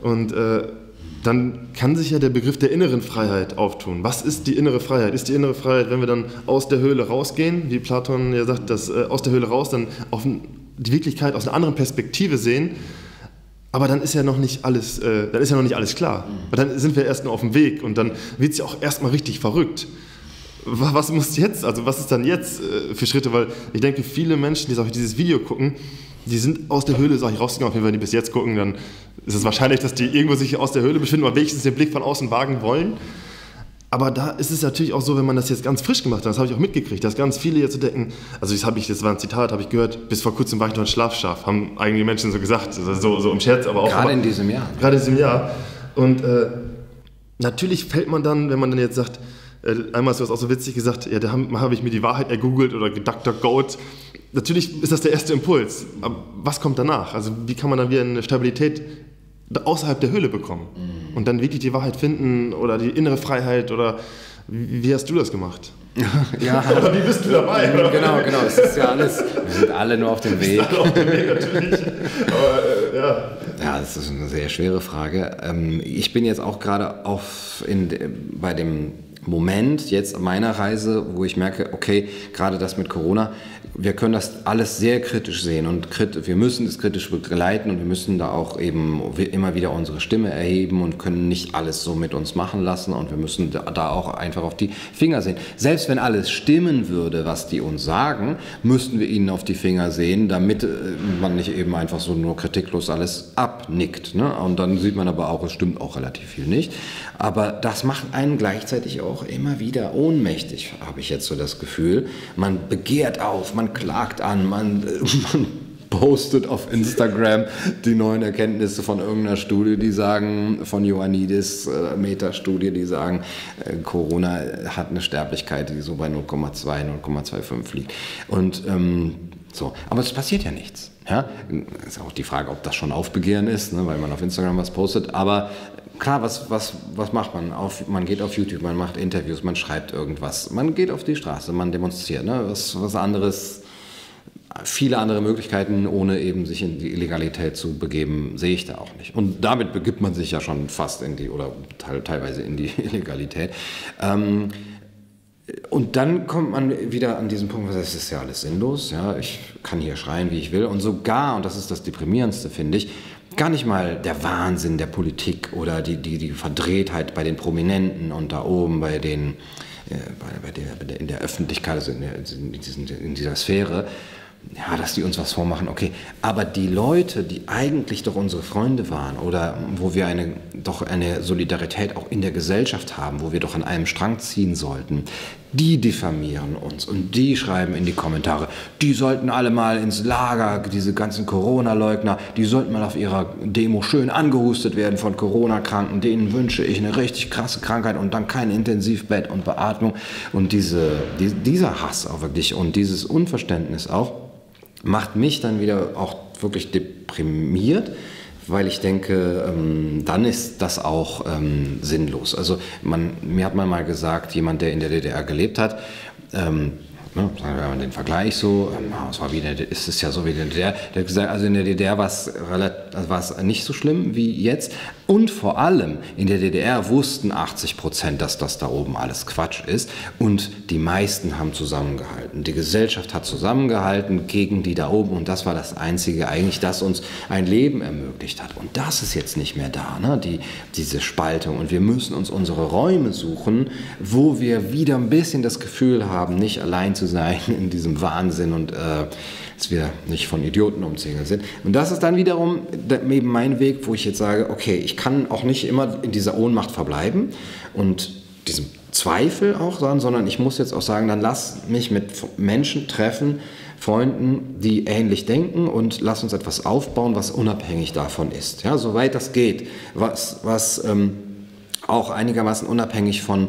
Und äh, dann kann sich ja der Begriff der inneren Freiheit auftun. Was ist die innere Freiheit? Ist die innere Freiheit, wenn wir dann aus der Höhle rausgehen, wie Platon ja sagt, dass äh, aus der Höhle raus dann auf die Wirklichkeit aus einer anderen Perspektive sehen? Aber dann ist ja noch nicht alles, äh, dann ist ja noch nicht alles klar. Weil dann sind wir erst nur auf dem Weg und dann wird es ja auch erstmal richtig verrückt. Was muss jetzt, also was ist dann jetzt äh, für Schritte? Weil ich denke, viele Menschen, die dieses Video gucken, die sind aus der Höhle, sag ich, rausgegangen. Wenn die bis jetzt gucken, dann ist es wahrscheinlich, dass die irgendwo sich aus der Höhle befinden oder wenigstens den Blick von außen wagen wollen. Aber da ist es natürlich auch so, wenn man das jetzt ganz frisch gemacht hat, das habe ich auch mitgekriegt, dass ganz viele jetzt so denken, also das habe ich, das war ein Zitat, habe ich gehört, bis vor kurzem war ich noch ein Schlafschaf, haben einige Menschen so gesagt, also so, so im Scherz, aber auch. Gerade aber, in diesem Jahr. Gerade in diesem Jahr. Und äh, natürlich fällt man dann, wenn man dann jetzt sagt, äh, einmal hast du das auch so witzig gesagt, ja, da habe hab ich mir die Wahrheit ergoogelt oder geduckduckgoat. Natürlich ist das der erste Impuls. Aber was kommt danach? Also wie kann man dann wieder eine Stabilität außerhalb der Höhle bekommen? Mhm. Und dann wirklich die Wahrheit finden oder die innere Freiheit oder wie hast du das gemacht? [LAUGHS] ja. [LAUGHS] Oder wie bist du dabei? Oder? Genau, genau. Es ist ja alles, wir sind alle nur auf dem Weg. Alle auf dem Weg, natürlich. [LAUGHS] Aber, äh, ja. Ja, das ist eine sehr schwere Frage. Ähm, ich bin jetzt auch gerade auf in, bei dem Moment jetzt meiner Reise, wo ich merke, okay, gerade das mit Corona, wir können das alles sehr kritisch sehen und wir müssen es kritisch begleiten und wir müssen da auch eben immer wieder unsere Stimme erheben und können nicht alles so mit uns machen lassen und wir müssen da auch einfach auf die Finger sehen. Selbst wenn alles stimmen würde, was die uns sagen, müssten wir ihnen auf die Finger sehen, damit äh, man nicht eben einfach so nur kritiklos alles abnickt. Ne? Und dann sieht man aber auch, es stimmt auch relativ viel nicht. Aber das macht einen gleichzeitig auch immer wieder ohnmächtig, habe ich jetzt so das Gefühl. Man begehrt auf, man klagt an, man, [LAUGHS] man postet auf Instagram die neuen Erkenntnisse von irgendeiner Studie, die sagen, von Ioannidis äh, Metastudie, die sagen, äh, Corona hat eine Sterblichkeit, die so bei 0,2, 0,25 liegt. Und ähm, so, aber es passiert ja nichts. Ja? Ist auch die Frage, ob das schon Aufbegehren ist, ne, weil man auf Instagram was postet. Aber klar, was, was, was macht man? Auf, man geht auf YouTube, man macht Interviews, man schreibt irgendwas. Man geht auf die Straße, man demonstriert. Ne? Was, was anderes, viele andere Möglichkeiten, ohne eben sich in die Illegalität zu begeben, sehe ich da auch nicht. Und damit begibt man sich ja schon fast in die, oder teilweise in die [LAUGHS] Illegalität. Ähm, und dann kommt man wieder an diesen Punkt, es ist ja alles sinnlos, ja, ich kann hier schreien, wie ich will. Und sogar, und das ist das Deprimierendste, finde ich, gar nicht mal der Wahnsinn der Politik oder die, die, die Verdrehtheit bei den Prominenten und da oben bei den, äh, bei, bei, der, in der Öffentlichkeit, also in, der, in, diesen, in dieser Sphäre, ja, dass die uns was vormachen, okay. Aber die Leute, die eigentlich doch unsere Freunde waren oder wo wir eine, doch eine Solidarität auch in der Gesellschaft haben, wo wir doch an einem Strang ziehen sollten, die diffamieren uns und die schreiben in die Kommentare, die sollten alle mal ins Lager, diese ganzen Corona-Leugner, die sollten mal auf ihrer Demo schön angehustet werden von Corona-Kranken, denen wünsche ich eine richtig krasse Krankheit und dann kein Intensivbett und Beatmung. Und diese, die, dieser Hass auch wirklich und dieses Unverständnis auch, macht mich dann wieder auch wirklich deprimiert, weil ich denke, ähm, dann ist das auch ähm, sinnlos. Also man, mir hat man mal gesagt, jemand, der in der DDR gelebt hat, ähm, ne, wir mal den Vergleich so, ähm, es war wieder, ist es ja so wie in der DDR, der also in der DDR war es, war nicht so schlimm wie jetzt. Und vor allem in der DDR wussten 80 Prozent, dass das da oben alles Quatsch ist. Und die meisten haben zusammengehalten. Die Gesellschaft hat zusammengehalten gegen die da oben. Und das war das Einzige eigentlich, das uns ein Leben ermöglicht hat. Und das ist jetzt nicht mehr da, ne? die, diese Spaltung. Und wir müssen uns unsere Räume suchen, wo wir wieder ein bisschen das Gefühl haben, nicht allein zu sein in diesem Wahnsinn und äh, dass wir nicht von Idioten umzingelt sind. Und das ist dann wiederum eben mein Weg, wo ich jetzt sage, okay, ich kann auch nicht immer in dieser Ohnmacht verbleiben und diesem Zweifel auch sagen, sondern ich muss jetzt auch sagen, dann lass mich mit Menschen treffen, Freunden, die ähnlich denken und lass uns etwas aufbauen, was unabhängig davon ist. Ja, soweit das geht, was, was ähm, auch einigermaßen unabhängig von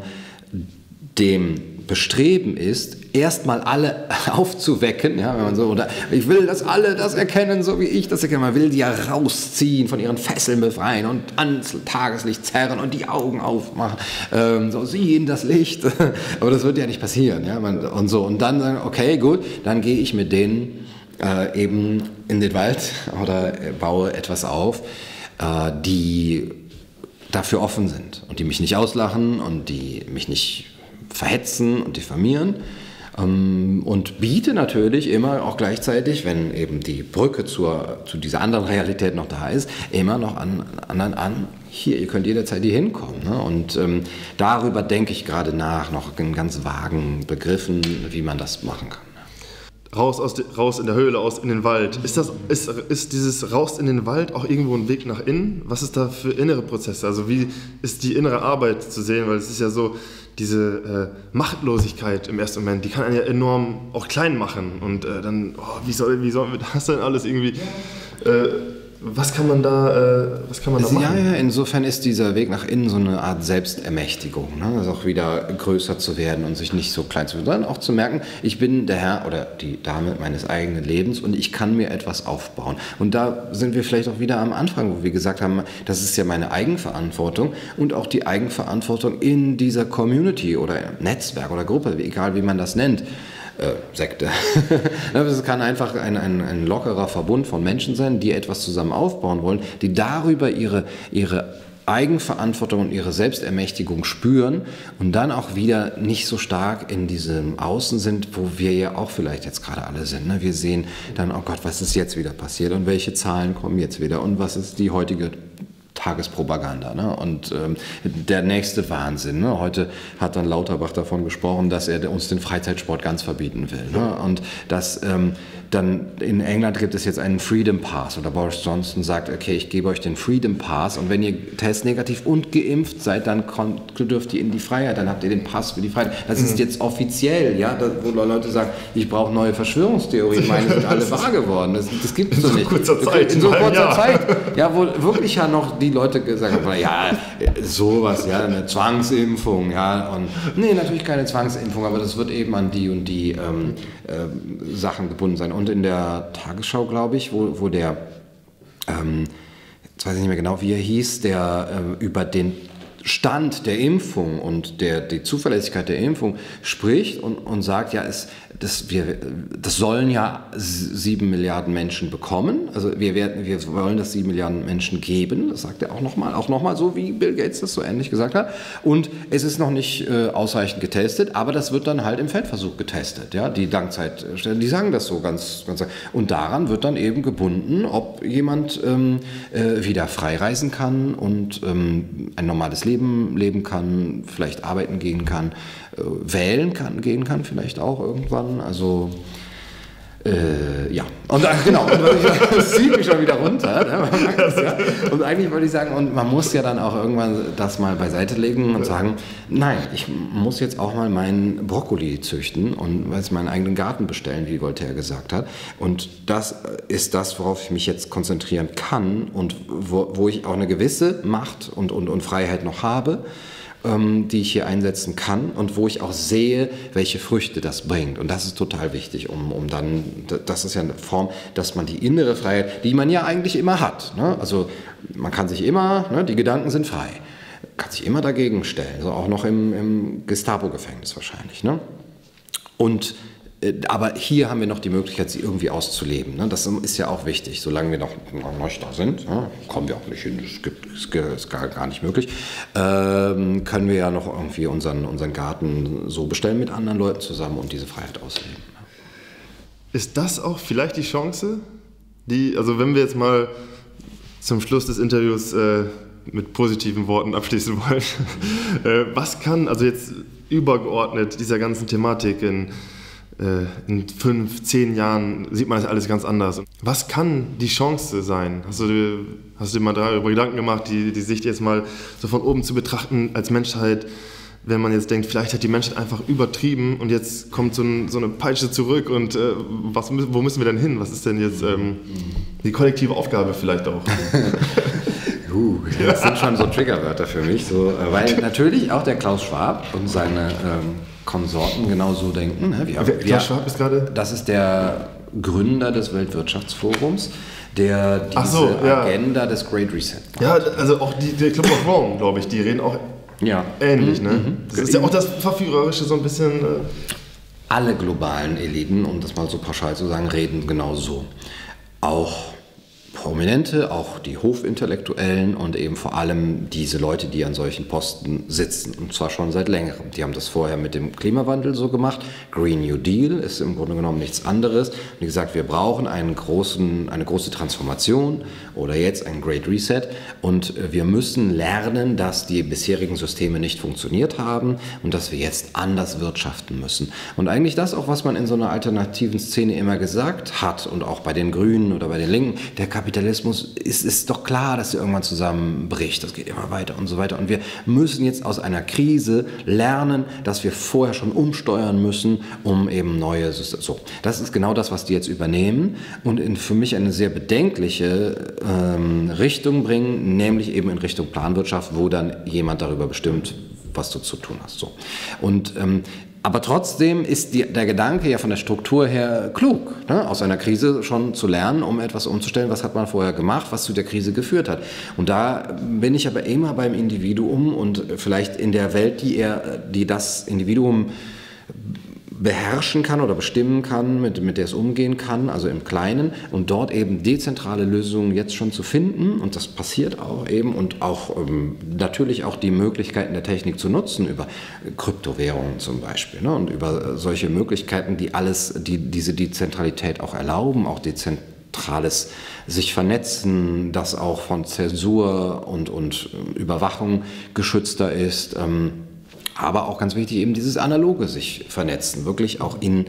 dem Bestreben ist, erstmal alle [LAUGHS] aufzuwecken, ja, wenn man so, oder ich will, dass alle das erkennen, so wie ich das erkenne. Man will die ja rausziehen, von ihren Fesseln befreien und ans Tageslicht zerren und die Augen aufmachen, ähm, so in das Licht. [LAUGHS] Aber das wird ja nicht passieren, ja, man, und so. Und dann sagen, okay, gut, dann gehe ich mit denen äh, eben in den Wald [LAUGHS] oder baue etwas auf, äh, die dafür offen sind und die mich nicht auslachen und die mich nicht verhetzen und diffamieren ähm, und biete natürlich immer auch gleichzeitig, wenn eben die Brücke zur, zu dieser anderen Realität noch da ist, immer noch an anderen an, hier, ihr könnt jederzeit hier hinkommen. Ne? Und ähm, darüber denke ich gerade nach, noch in ganz vagen Begriffen, wie man das machen kann raus, aus de, raus in der Höhle, aus in den Wald. Ist, das, ist, ist dieses raus in den Wald auch irgendwo ein Weg nach innen? Was ist da für innere Prozesse? Also wie ist die innere Arbeit zu sehen? Weil es ist ja so, diese äh, Machtlosigkeit im ersten Moment, die kann einen ja enorm auch klein machen. Und äh, dann, oh, wie, soll, wie sollen wir das denn alles irgendwie... Äh, was kann man da, äh, was kann man da machen? Ja, ja, insofern ist dieser Weg nach innen so eine Art Selbstermächtigung. Ne? Also auch wieder größer zu werden und sich nicht so klein zu werden, sondern auch zu merken, ich bin der Herr oder die Dame meines eigenen Lebens und ich kann mir etwas aufbauen. Und da sind wir vielleicht auch wieder am Anfang, wo wir gesagt haben, das ist ja meine Eigenverantwortung und auch die Eigenverantwortung in dieser Community oder Netzwerk oder Gruppe, egal wie man das nennt äh, Sekte. [LAUGHS] Es kann einfach ein, ein, ein lockerer Verbund von Menschen sein, die etwas zusammen aufbauen wollen, die darüber ihre, ihre Eigenverantwortung und ihre Selbstermächtigung spüren und dann auch wieder nicht so stark in diesem Außen sind, wo wir ja auch vielleicht jetzt gerade alle sind. Ne? Wir sehen dann, oh Gott, was ist jetzt wieder passiert und welche Zahlen kommen jetzt wieder und was ist die heutige Tagespropaganda. Ne? Und ähm, der nächste Wahnsinn. Ne? Heute hat dann Lauterbach davon gesprochen, dass er uns den Freizeitsport ganz verbieten will. Ne? Und dass ähm, dann in England gibt es jetzt einen Freedom Pass oder Boris Johnson sagt, okay, ich gebe euch den Freedom Pass und wenn ihr testnegativ und geimpft seid, dann dürft ihr in die Freiheit, dann habt ihr den Pass für die Freiheit. Das ist mhm. jetzt offiziell, ja, wo Leute sagen, ich brauche neue Verschwörungstheorien, meine sind alle [LAUGHS] wahr geworden. Das, das gibt es so nicht. In so kurzer Zeit. In so kurzer Zeit. Ja, wo wirklich ja noch die Leute gesagt haben, ja, sowas, ja, eine Zwangsimpfung, ja, und nee, natürlich keine Zwangsimpfung, aber das wird eben an die und die ähm, äh, Sachen gebunden sein und in der Tagesschau, glaube ich, wo, wo der, ähm, jetzt weiß ich nicht mehr genau, wie er hieß, der äh, über den Stand der Impfung und der, die Zuverlässigkeit der Impfung spricht und, und sagt, ja, es, das, wir, das sollen ja sieben Milliarden Menschen bekommen. Also wir, werden, wir wollen das sieben Milliarden Menschen geben. Das sagt er auch nochmal, auch nochmal so, wie Bill Gates das so ähnlich gesagt hat. Und es ist noch nicht äh, ausreichend getestet, aber das wird dann halt im Feldversuch getestet. Ja? Die Langzeitstellen, die sagen das so ganz, ganz. Und daran wird dann eben gebunden, ob jemand ähm, äh, wieder freireisen kann und ähm, ein normales Leben leben kann, vielleicht arbeiten gehen kann wählen kann, gehen kann, vielleicht auch irgendwann. Also äh, ja, und äh, genau, und ich, [LAUGHS] das zieht mich schon wieder runter. Ne? Das, ja. Und eigentlich wollte ich sagen, und man muss ja dann auch irgendwann das mal beiseite legen und sagen, nein, ich muss jetzt auch mal meinen Brokkoli züchten und weiß, meinen eigenen Garten bestellen, wie Voltaire gesagt hat. Und das ist das, worauf ich mich jetzt konzentrieren kann und wo, wo ich auch eine gewisse Macht und, und, und Freiheit noch habe die ich hier einsetzen kann und wo ich auch sehe, welche Früchte das bringt. Und das ist total wichtig, um, um dann, das ist ja eine Form, dass man die innere Freiheit, die man ja eigentlich immer hat. Ne? Also man kann sich immer, ne, die Gedanken sind frei, kann sich immer dagegen stellen, also auch noch im, im Gestapo-Gefängnis wahrscheinlich. Ne? Und aber hier haben wir noch die Möglichkeit, sie irgendwie auszuleben. Ne? Das ist ja auch wichtig. Solange wir noch, nicht da sind, kommen wir auch nicht hin, das ist gar nicht möglich, ähm, können wir ja noch irgendwie unseren, unseren Garten so bestellen mit anderen Leuten zusammen und diese Freiheit ausleben. Ist das auch vielleicht die Chance, die, also wenn wir jetzt mal zum Schluss des Interviews äh, mit positiven Worten abschließen wollen, [LAUGHS] äh, was kann, also jetzt übergeordnet dieser ganzen Thematik in äh, in fünf, zehn Jahren sieht man das alles ganz anders. Was kann die Chance sein? Hast du dir, hast du dir mal darüber Gedanken gemacht, die, die Sicht jetzt mal so von oben zu betrachten als Menschheit? Wenn man jetzt denkt, vielleicht hat die Menschheit einfach übertrieben und jetzt kommt so, ein, so eine Peitsche zurück und äh, was, wo müssen wir denn hin? Was ist denn jetzt ähm, die kollektive Aufgabe vielleicht auch? [LAUGHS] Uh, das sind schon so Triggerwörter für mich. So, äh, weil [LAUGHS] natürlich auch der Klaus Schwab und seine ähm, Konsorten genauso denken. Ne? Wir, Wer, wir, Schwab ist gerade? Das ist der Gründer des Weltwirtschaftsforums, der diese so, ja. Agenda des Great Reset macht. Ja, also auch die, der Club of Rome, glaube ich, die reden auch ja. ähnlich. Mhm, ne? Mhm. Das ist ja auch das Verführerische so ein bisschen. Äh Alle globalen Eliten, um das mal so pauschal zu sagen, reden genauso. Auch Prominente, auch die Hofintellektuellen und eben vor allem diese Leute, die an solchen Posten sitzen. Und zwar schon seit längerem. Die haben das vorher mit dem Klimawandel so gemacht. Green New Deal ist im Grunde genommen nichts anderes. Wie gesagt, wir brauchen einen großen, eine große Transformation oder jetzt ein Great Reset. Und wir müssen lernen, dass die bisherigen Systeme nicht funktioniert haben und dass wir jetzt anders wirtschaften müssen. Und eigentlich das auch, was man in so einer alternativen Szene immer gesagt hat und auch bei den Grünen oder bei den Linken, der Kapitalismus Kapitalismus ist, ist doch klar, dass er irgendwann zusammenbricht. Das geht immer weiter und so weiter. Und wir müssen jetzt aus einer Krise lernen, dass wir vorher schon umsteuern müssen, um eben neue Systeme. So, das ist genau das, was die jetzt übernehmen und in für mich eine sehr bedenkliche ähm, Richtung bringen, nämlich eben in Richtung Planwirtschaft, wo dann jemand darüber bestimmt, was du zu tun hast. So. Und ähm, aber trotzdem ist die, der Gedanke ja von der Struktur her klug, ne? aus einer Krise schon zu lernen, um etwas umzustellen, was hat man vorher gemacht, was zu der Krise geführt hat. Und da bin ich aber immer beim Individuum und vielleicht in der Welt, die er, die das Individuum beherrschen kann oder bestimmen kann, mit, mit der es umgehen kann, also im Kleinen, und dort eben dezentrale Lösungen jetzt schon zu finden. Und das passiert auch eben und auch ähm, natürlich auch die Möglichkeiten der Technik zu nutzen, über Kryptowährungen zum Beispiel, ne? und über solche Möglichkeiten, die alles, die diese Dezentralität auch erlauben, auch dezentrales sich vernetzen, das auch von Zäsur und, und Überwachung geschützter ist. Ähm, aber auch ganz wichtig eben dieses analoge sich vernetzen, wirklich auch in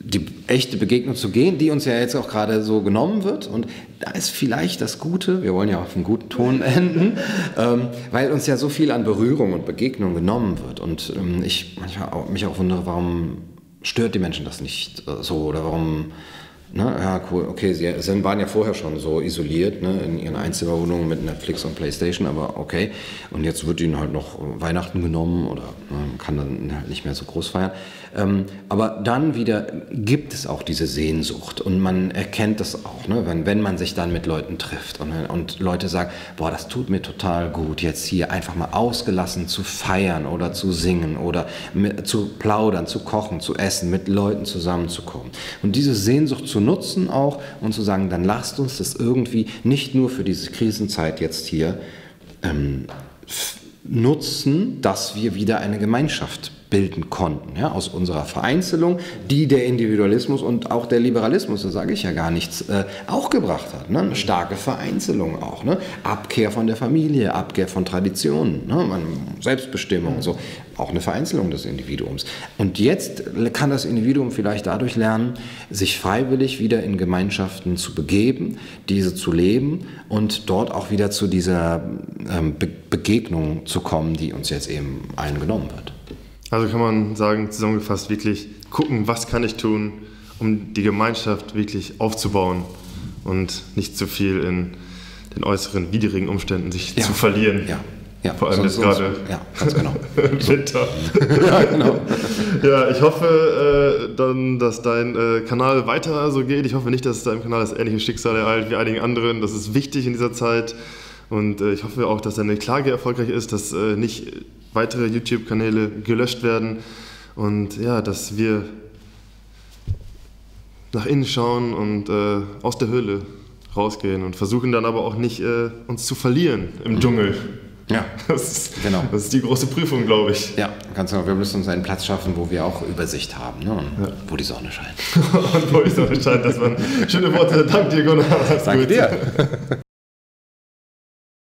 die echte Begegnung zu gehen, die uns ja jetzt auch gerade so genommen wird. Und da ist vielleicht das Gute, wir wollen ja auf einen guten Ton [LAUGHS] enden, ähm, weil uns ja so viel an Berührung und Begegnung genommen wird. Und ähm, ich manchmal auch, mich auch wundere, warum stört die Menschen das nicht äh, so oder warum Ne? Ja, cool. Okay, sie, sie waren ja vorher schon so isoliert ne, in ihren Einzimmerwohnungen mit Netflix und Playstation, aber okay. Und jetzt wird ihnen halt noch Weihnachten genommen oder ne, kann dann halt nicht mehr so groß feiern. Ähm, aber dann wieder gibt es auch diese Sehnsucht und man erkennt das auch, ne, wenn, wenn man sich dann mit Leuten trifft und, und Leute sagen, boah, das tut mir total gut, jetzt hier einfach mal ausgelassen zu feiern oder zu singen oder mit, zu plaudern, zu kochen, zu essen, mit Leuten zusammenzukommen. Und diese Sehnsucht zu nutzen auch und zu sagen, dann lasst uns das irgendwie nicht nur für diese Krisenzeit jetzt hier ähm, nutzen, dass wir wieder eine Gemeinschaft bilden konnten. Ja, aus unserer Vereinzelung, die der Individualismus und auch der Liberalismus, da sage ich ja gar nichts, äh, auch gebracht hat. Ne? Eine starke Vereinzelung auch. Ne? Abkehr von der Familie, Abkehr von Traditionen, ne? Selbstbestimmung, so. Auch eine Vereinzelung des Individuums. Und jetzt kann das Individuum vielleicht dadurch lernen, sich freiwillig wieder in Gemeinschaften zu begeben, diese zu leben und dort auch wieder zu dieser ähm, Be Begegnung zu kommen, die uns jetzt eben allen genommen wird. Also kann man sagen, zusammengefasst, wirklich gucken, was kann ich tun, um die Gemeinschaft wirklich aufzubauen und nicht zu viel in den äußeren widrigen Umständen sich ja. zu verlieren. Ja. Ja, Vor allem jetzt gerade ja, ganz genau. im [LAUGHS] Winter. [LAUGHS] ja, genau. ja, ich hoffe äh, dann, dass dein äh, Kanal weiter so geht. Ich hoffe nicht, dass deinem Kanal das ähnliche Schicksal ereilt wie einigen anderen. Das ist wichtig in dieser Zeit. Und äh, ich hoffe auch, dass deine Klage erfolgreich ist, dass äh, nicht weitere YouTube-Kanäle gelöscht werden und ja, dass wir nach innen schauen und äh, aus der Höhle rausgehen und versuchen dann aber auch nicht äh, uns zu verlieren im. Dschungel. Ja, [LAUGHS] das ist, genau. das ist die große Prüfung, glaube ich. Ja, ganz genau. Wir müssen uns einen Platz schaffen, wo wir auch Übersicht haben ne? und ja. wo die Sonne scheint. [LAUGHS] und wo die Sonne scheint, das waren schöne Worte. Danke dir, Gunnar. Danke dir. [LAUGHS]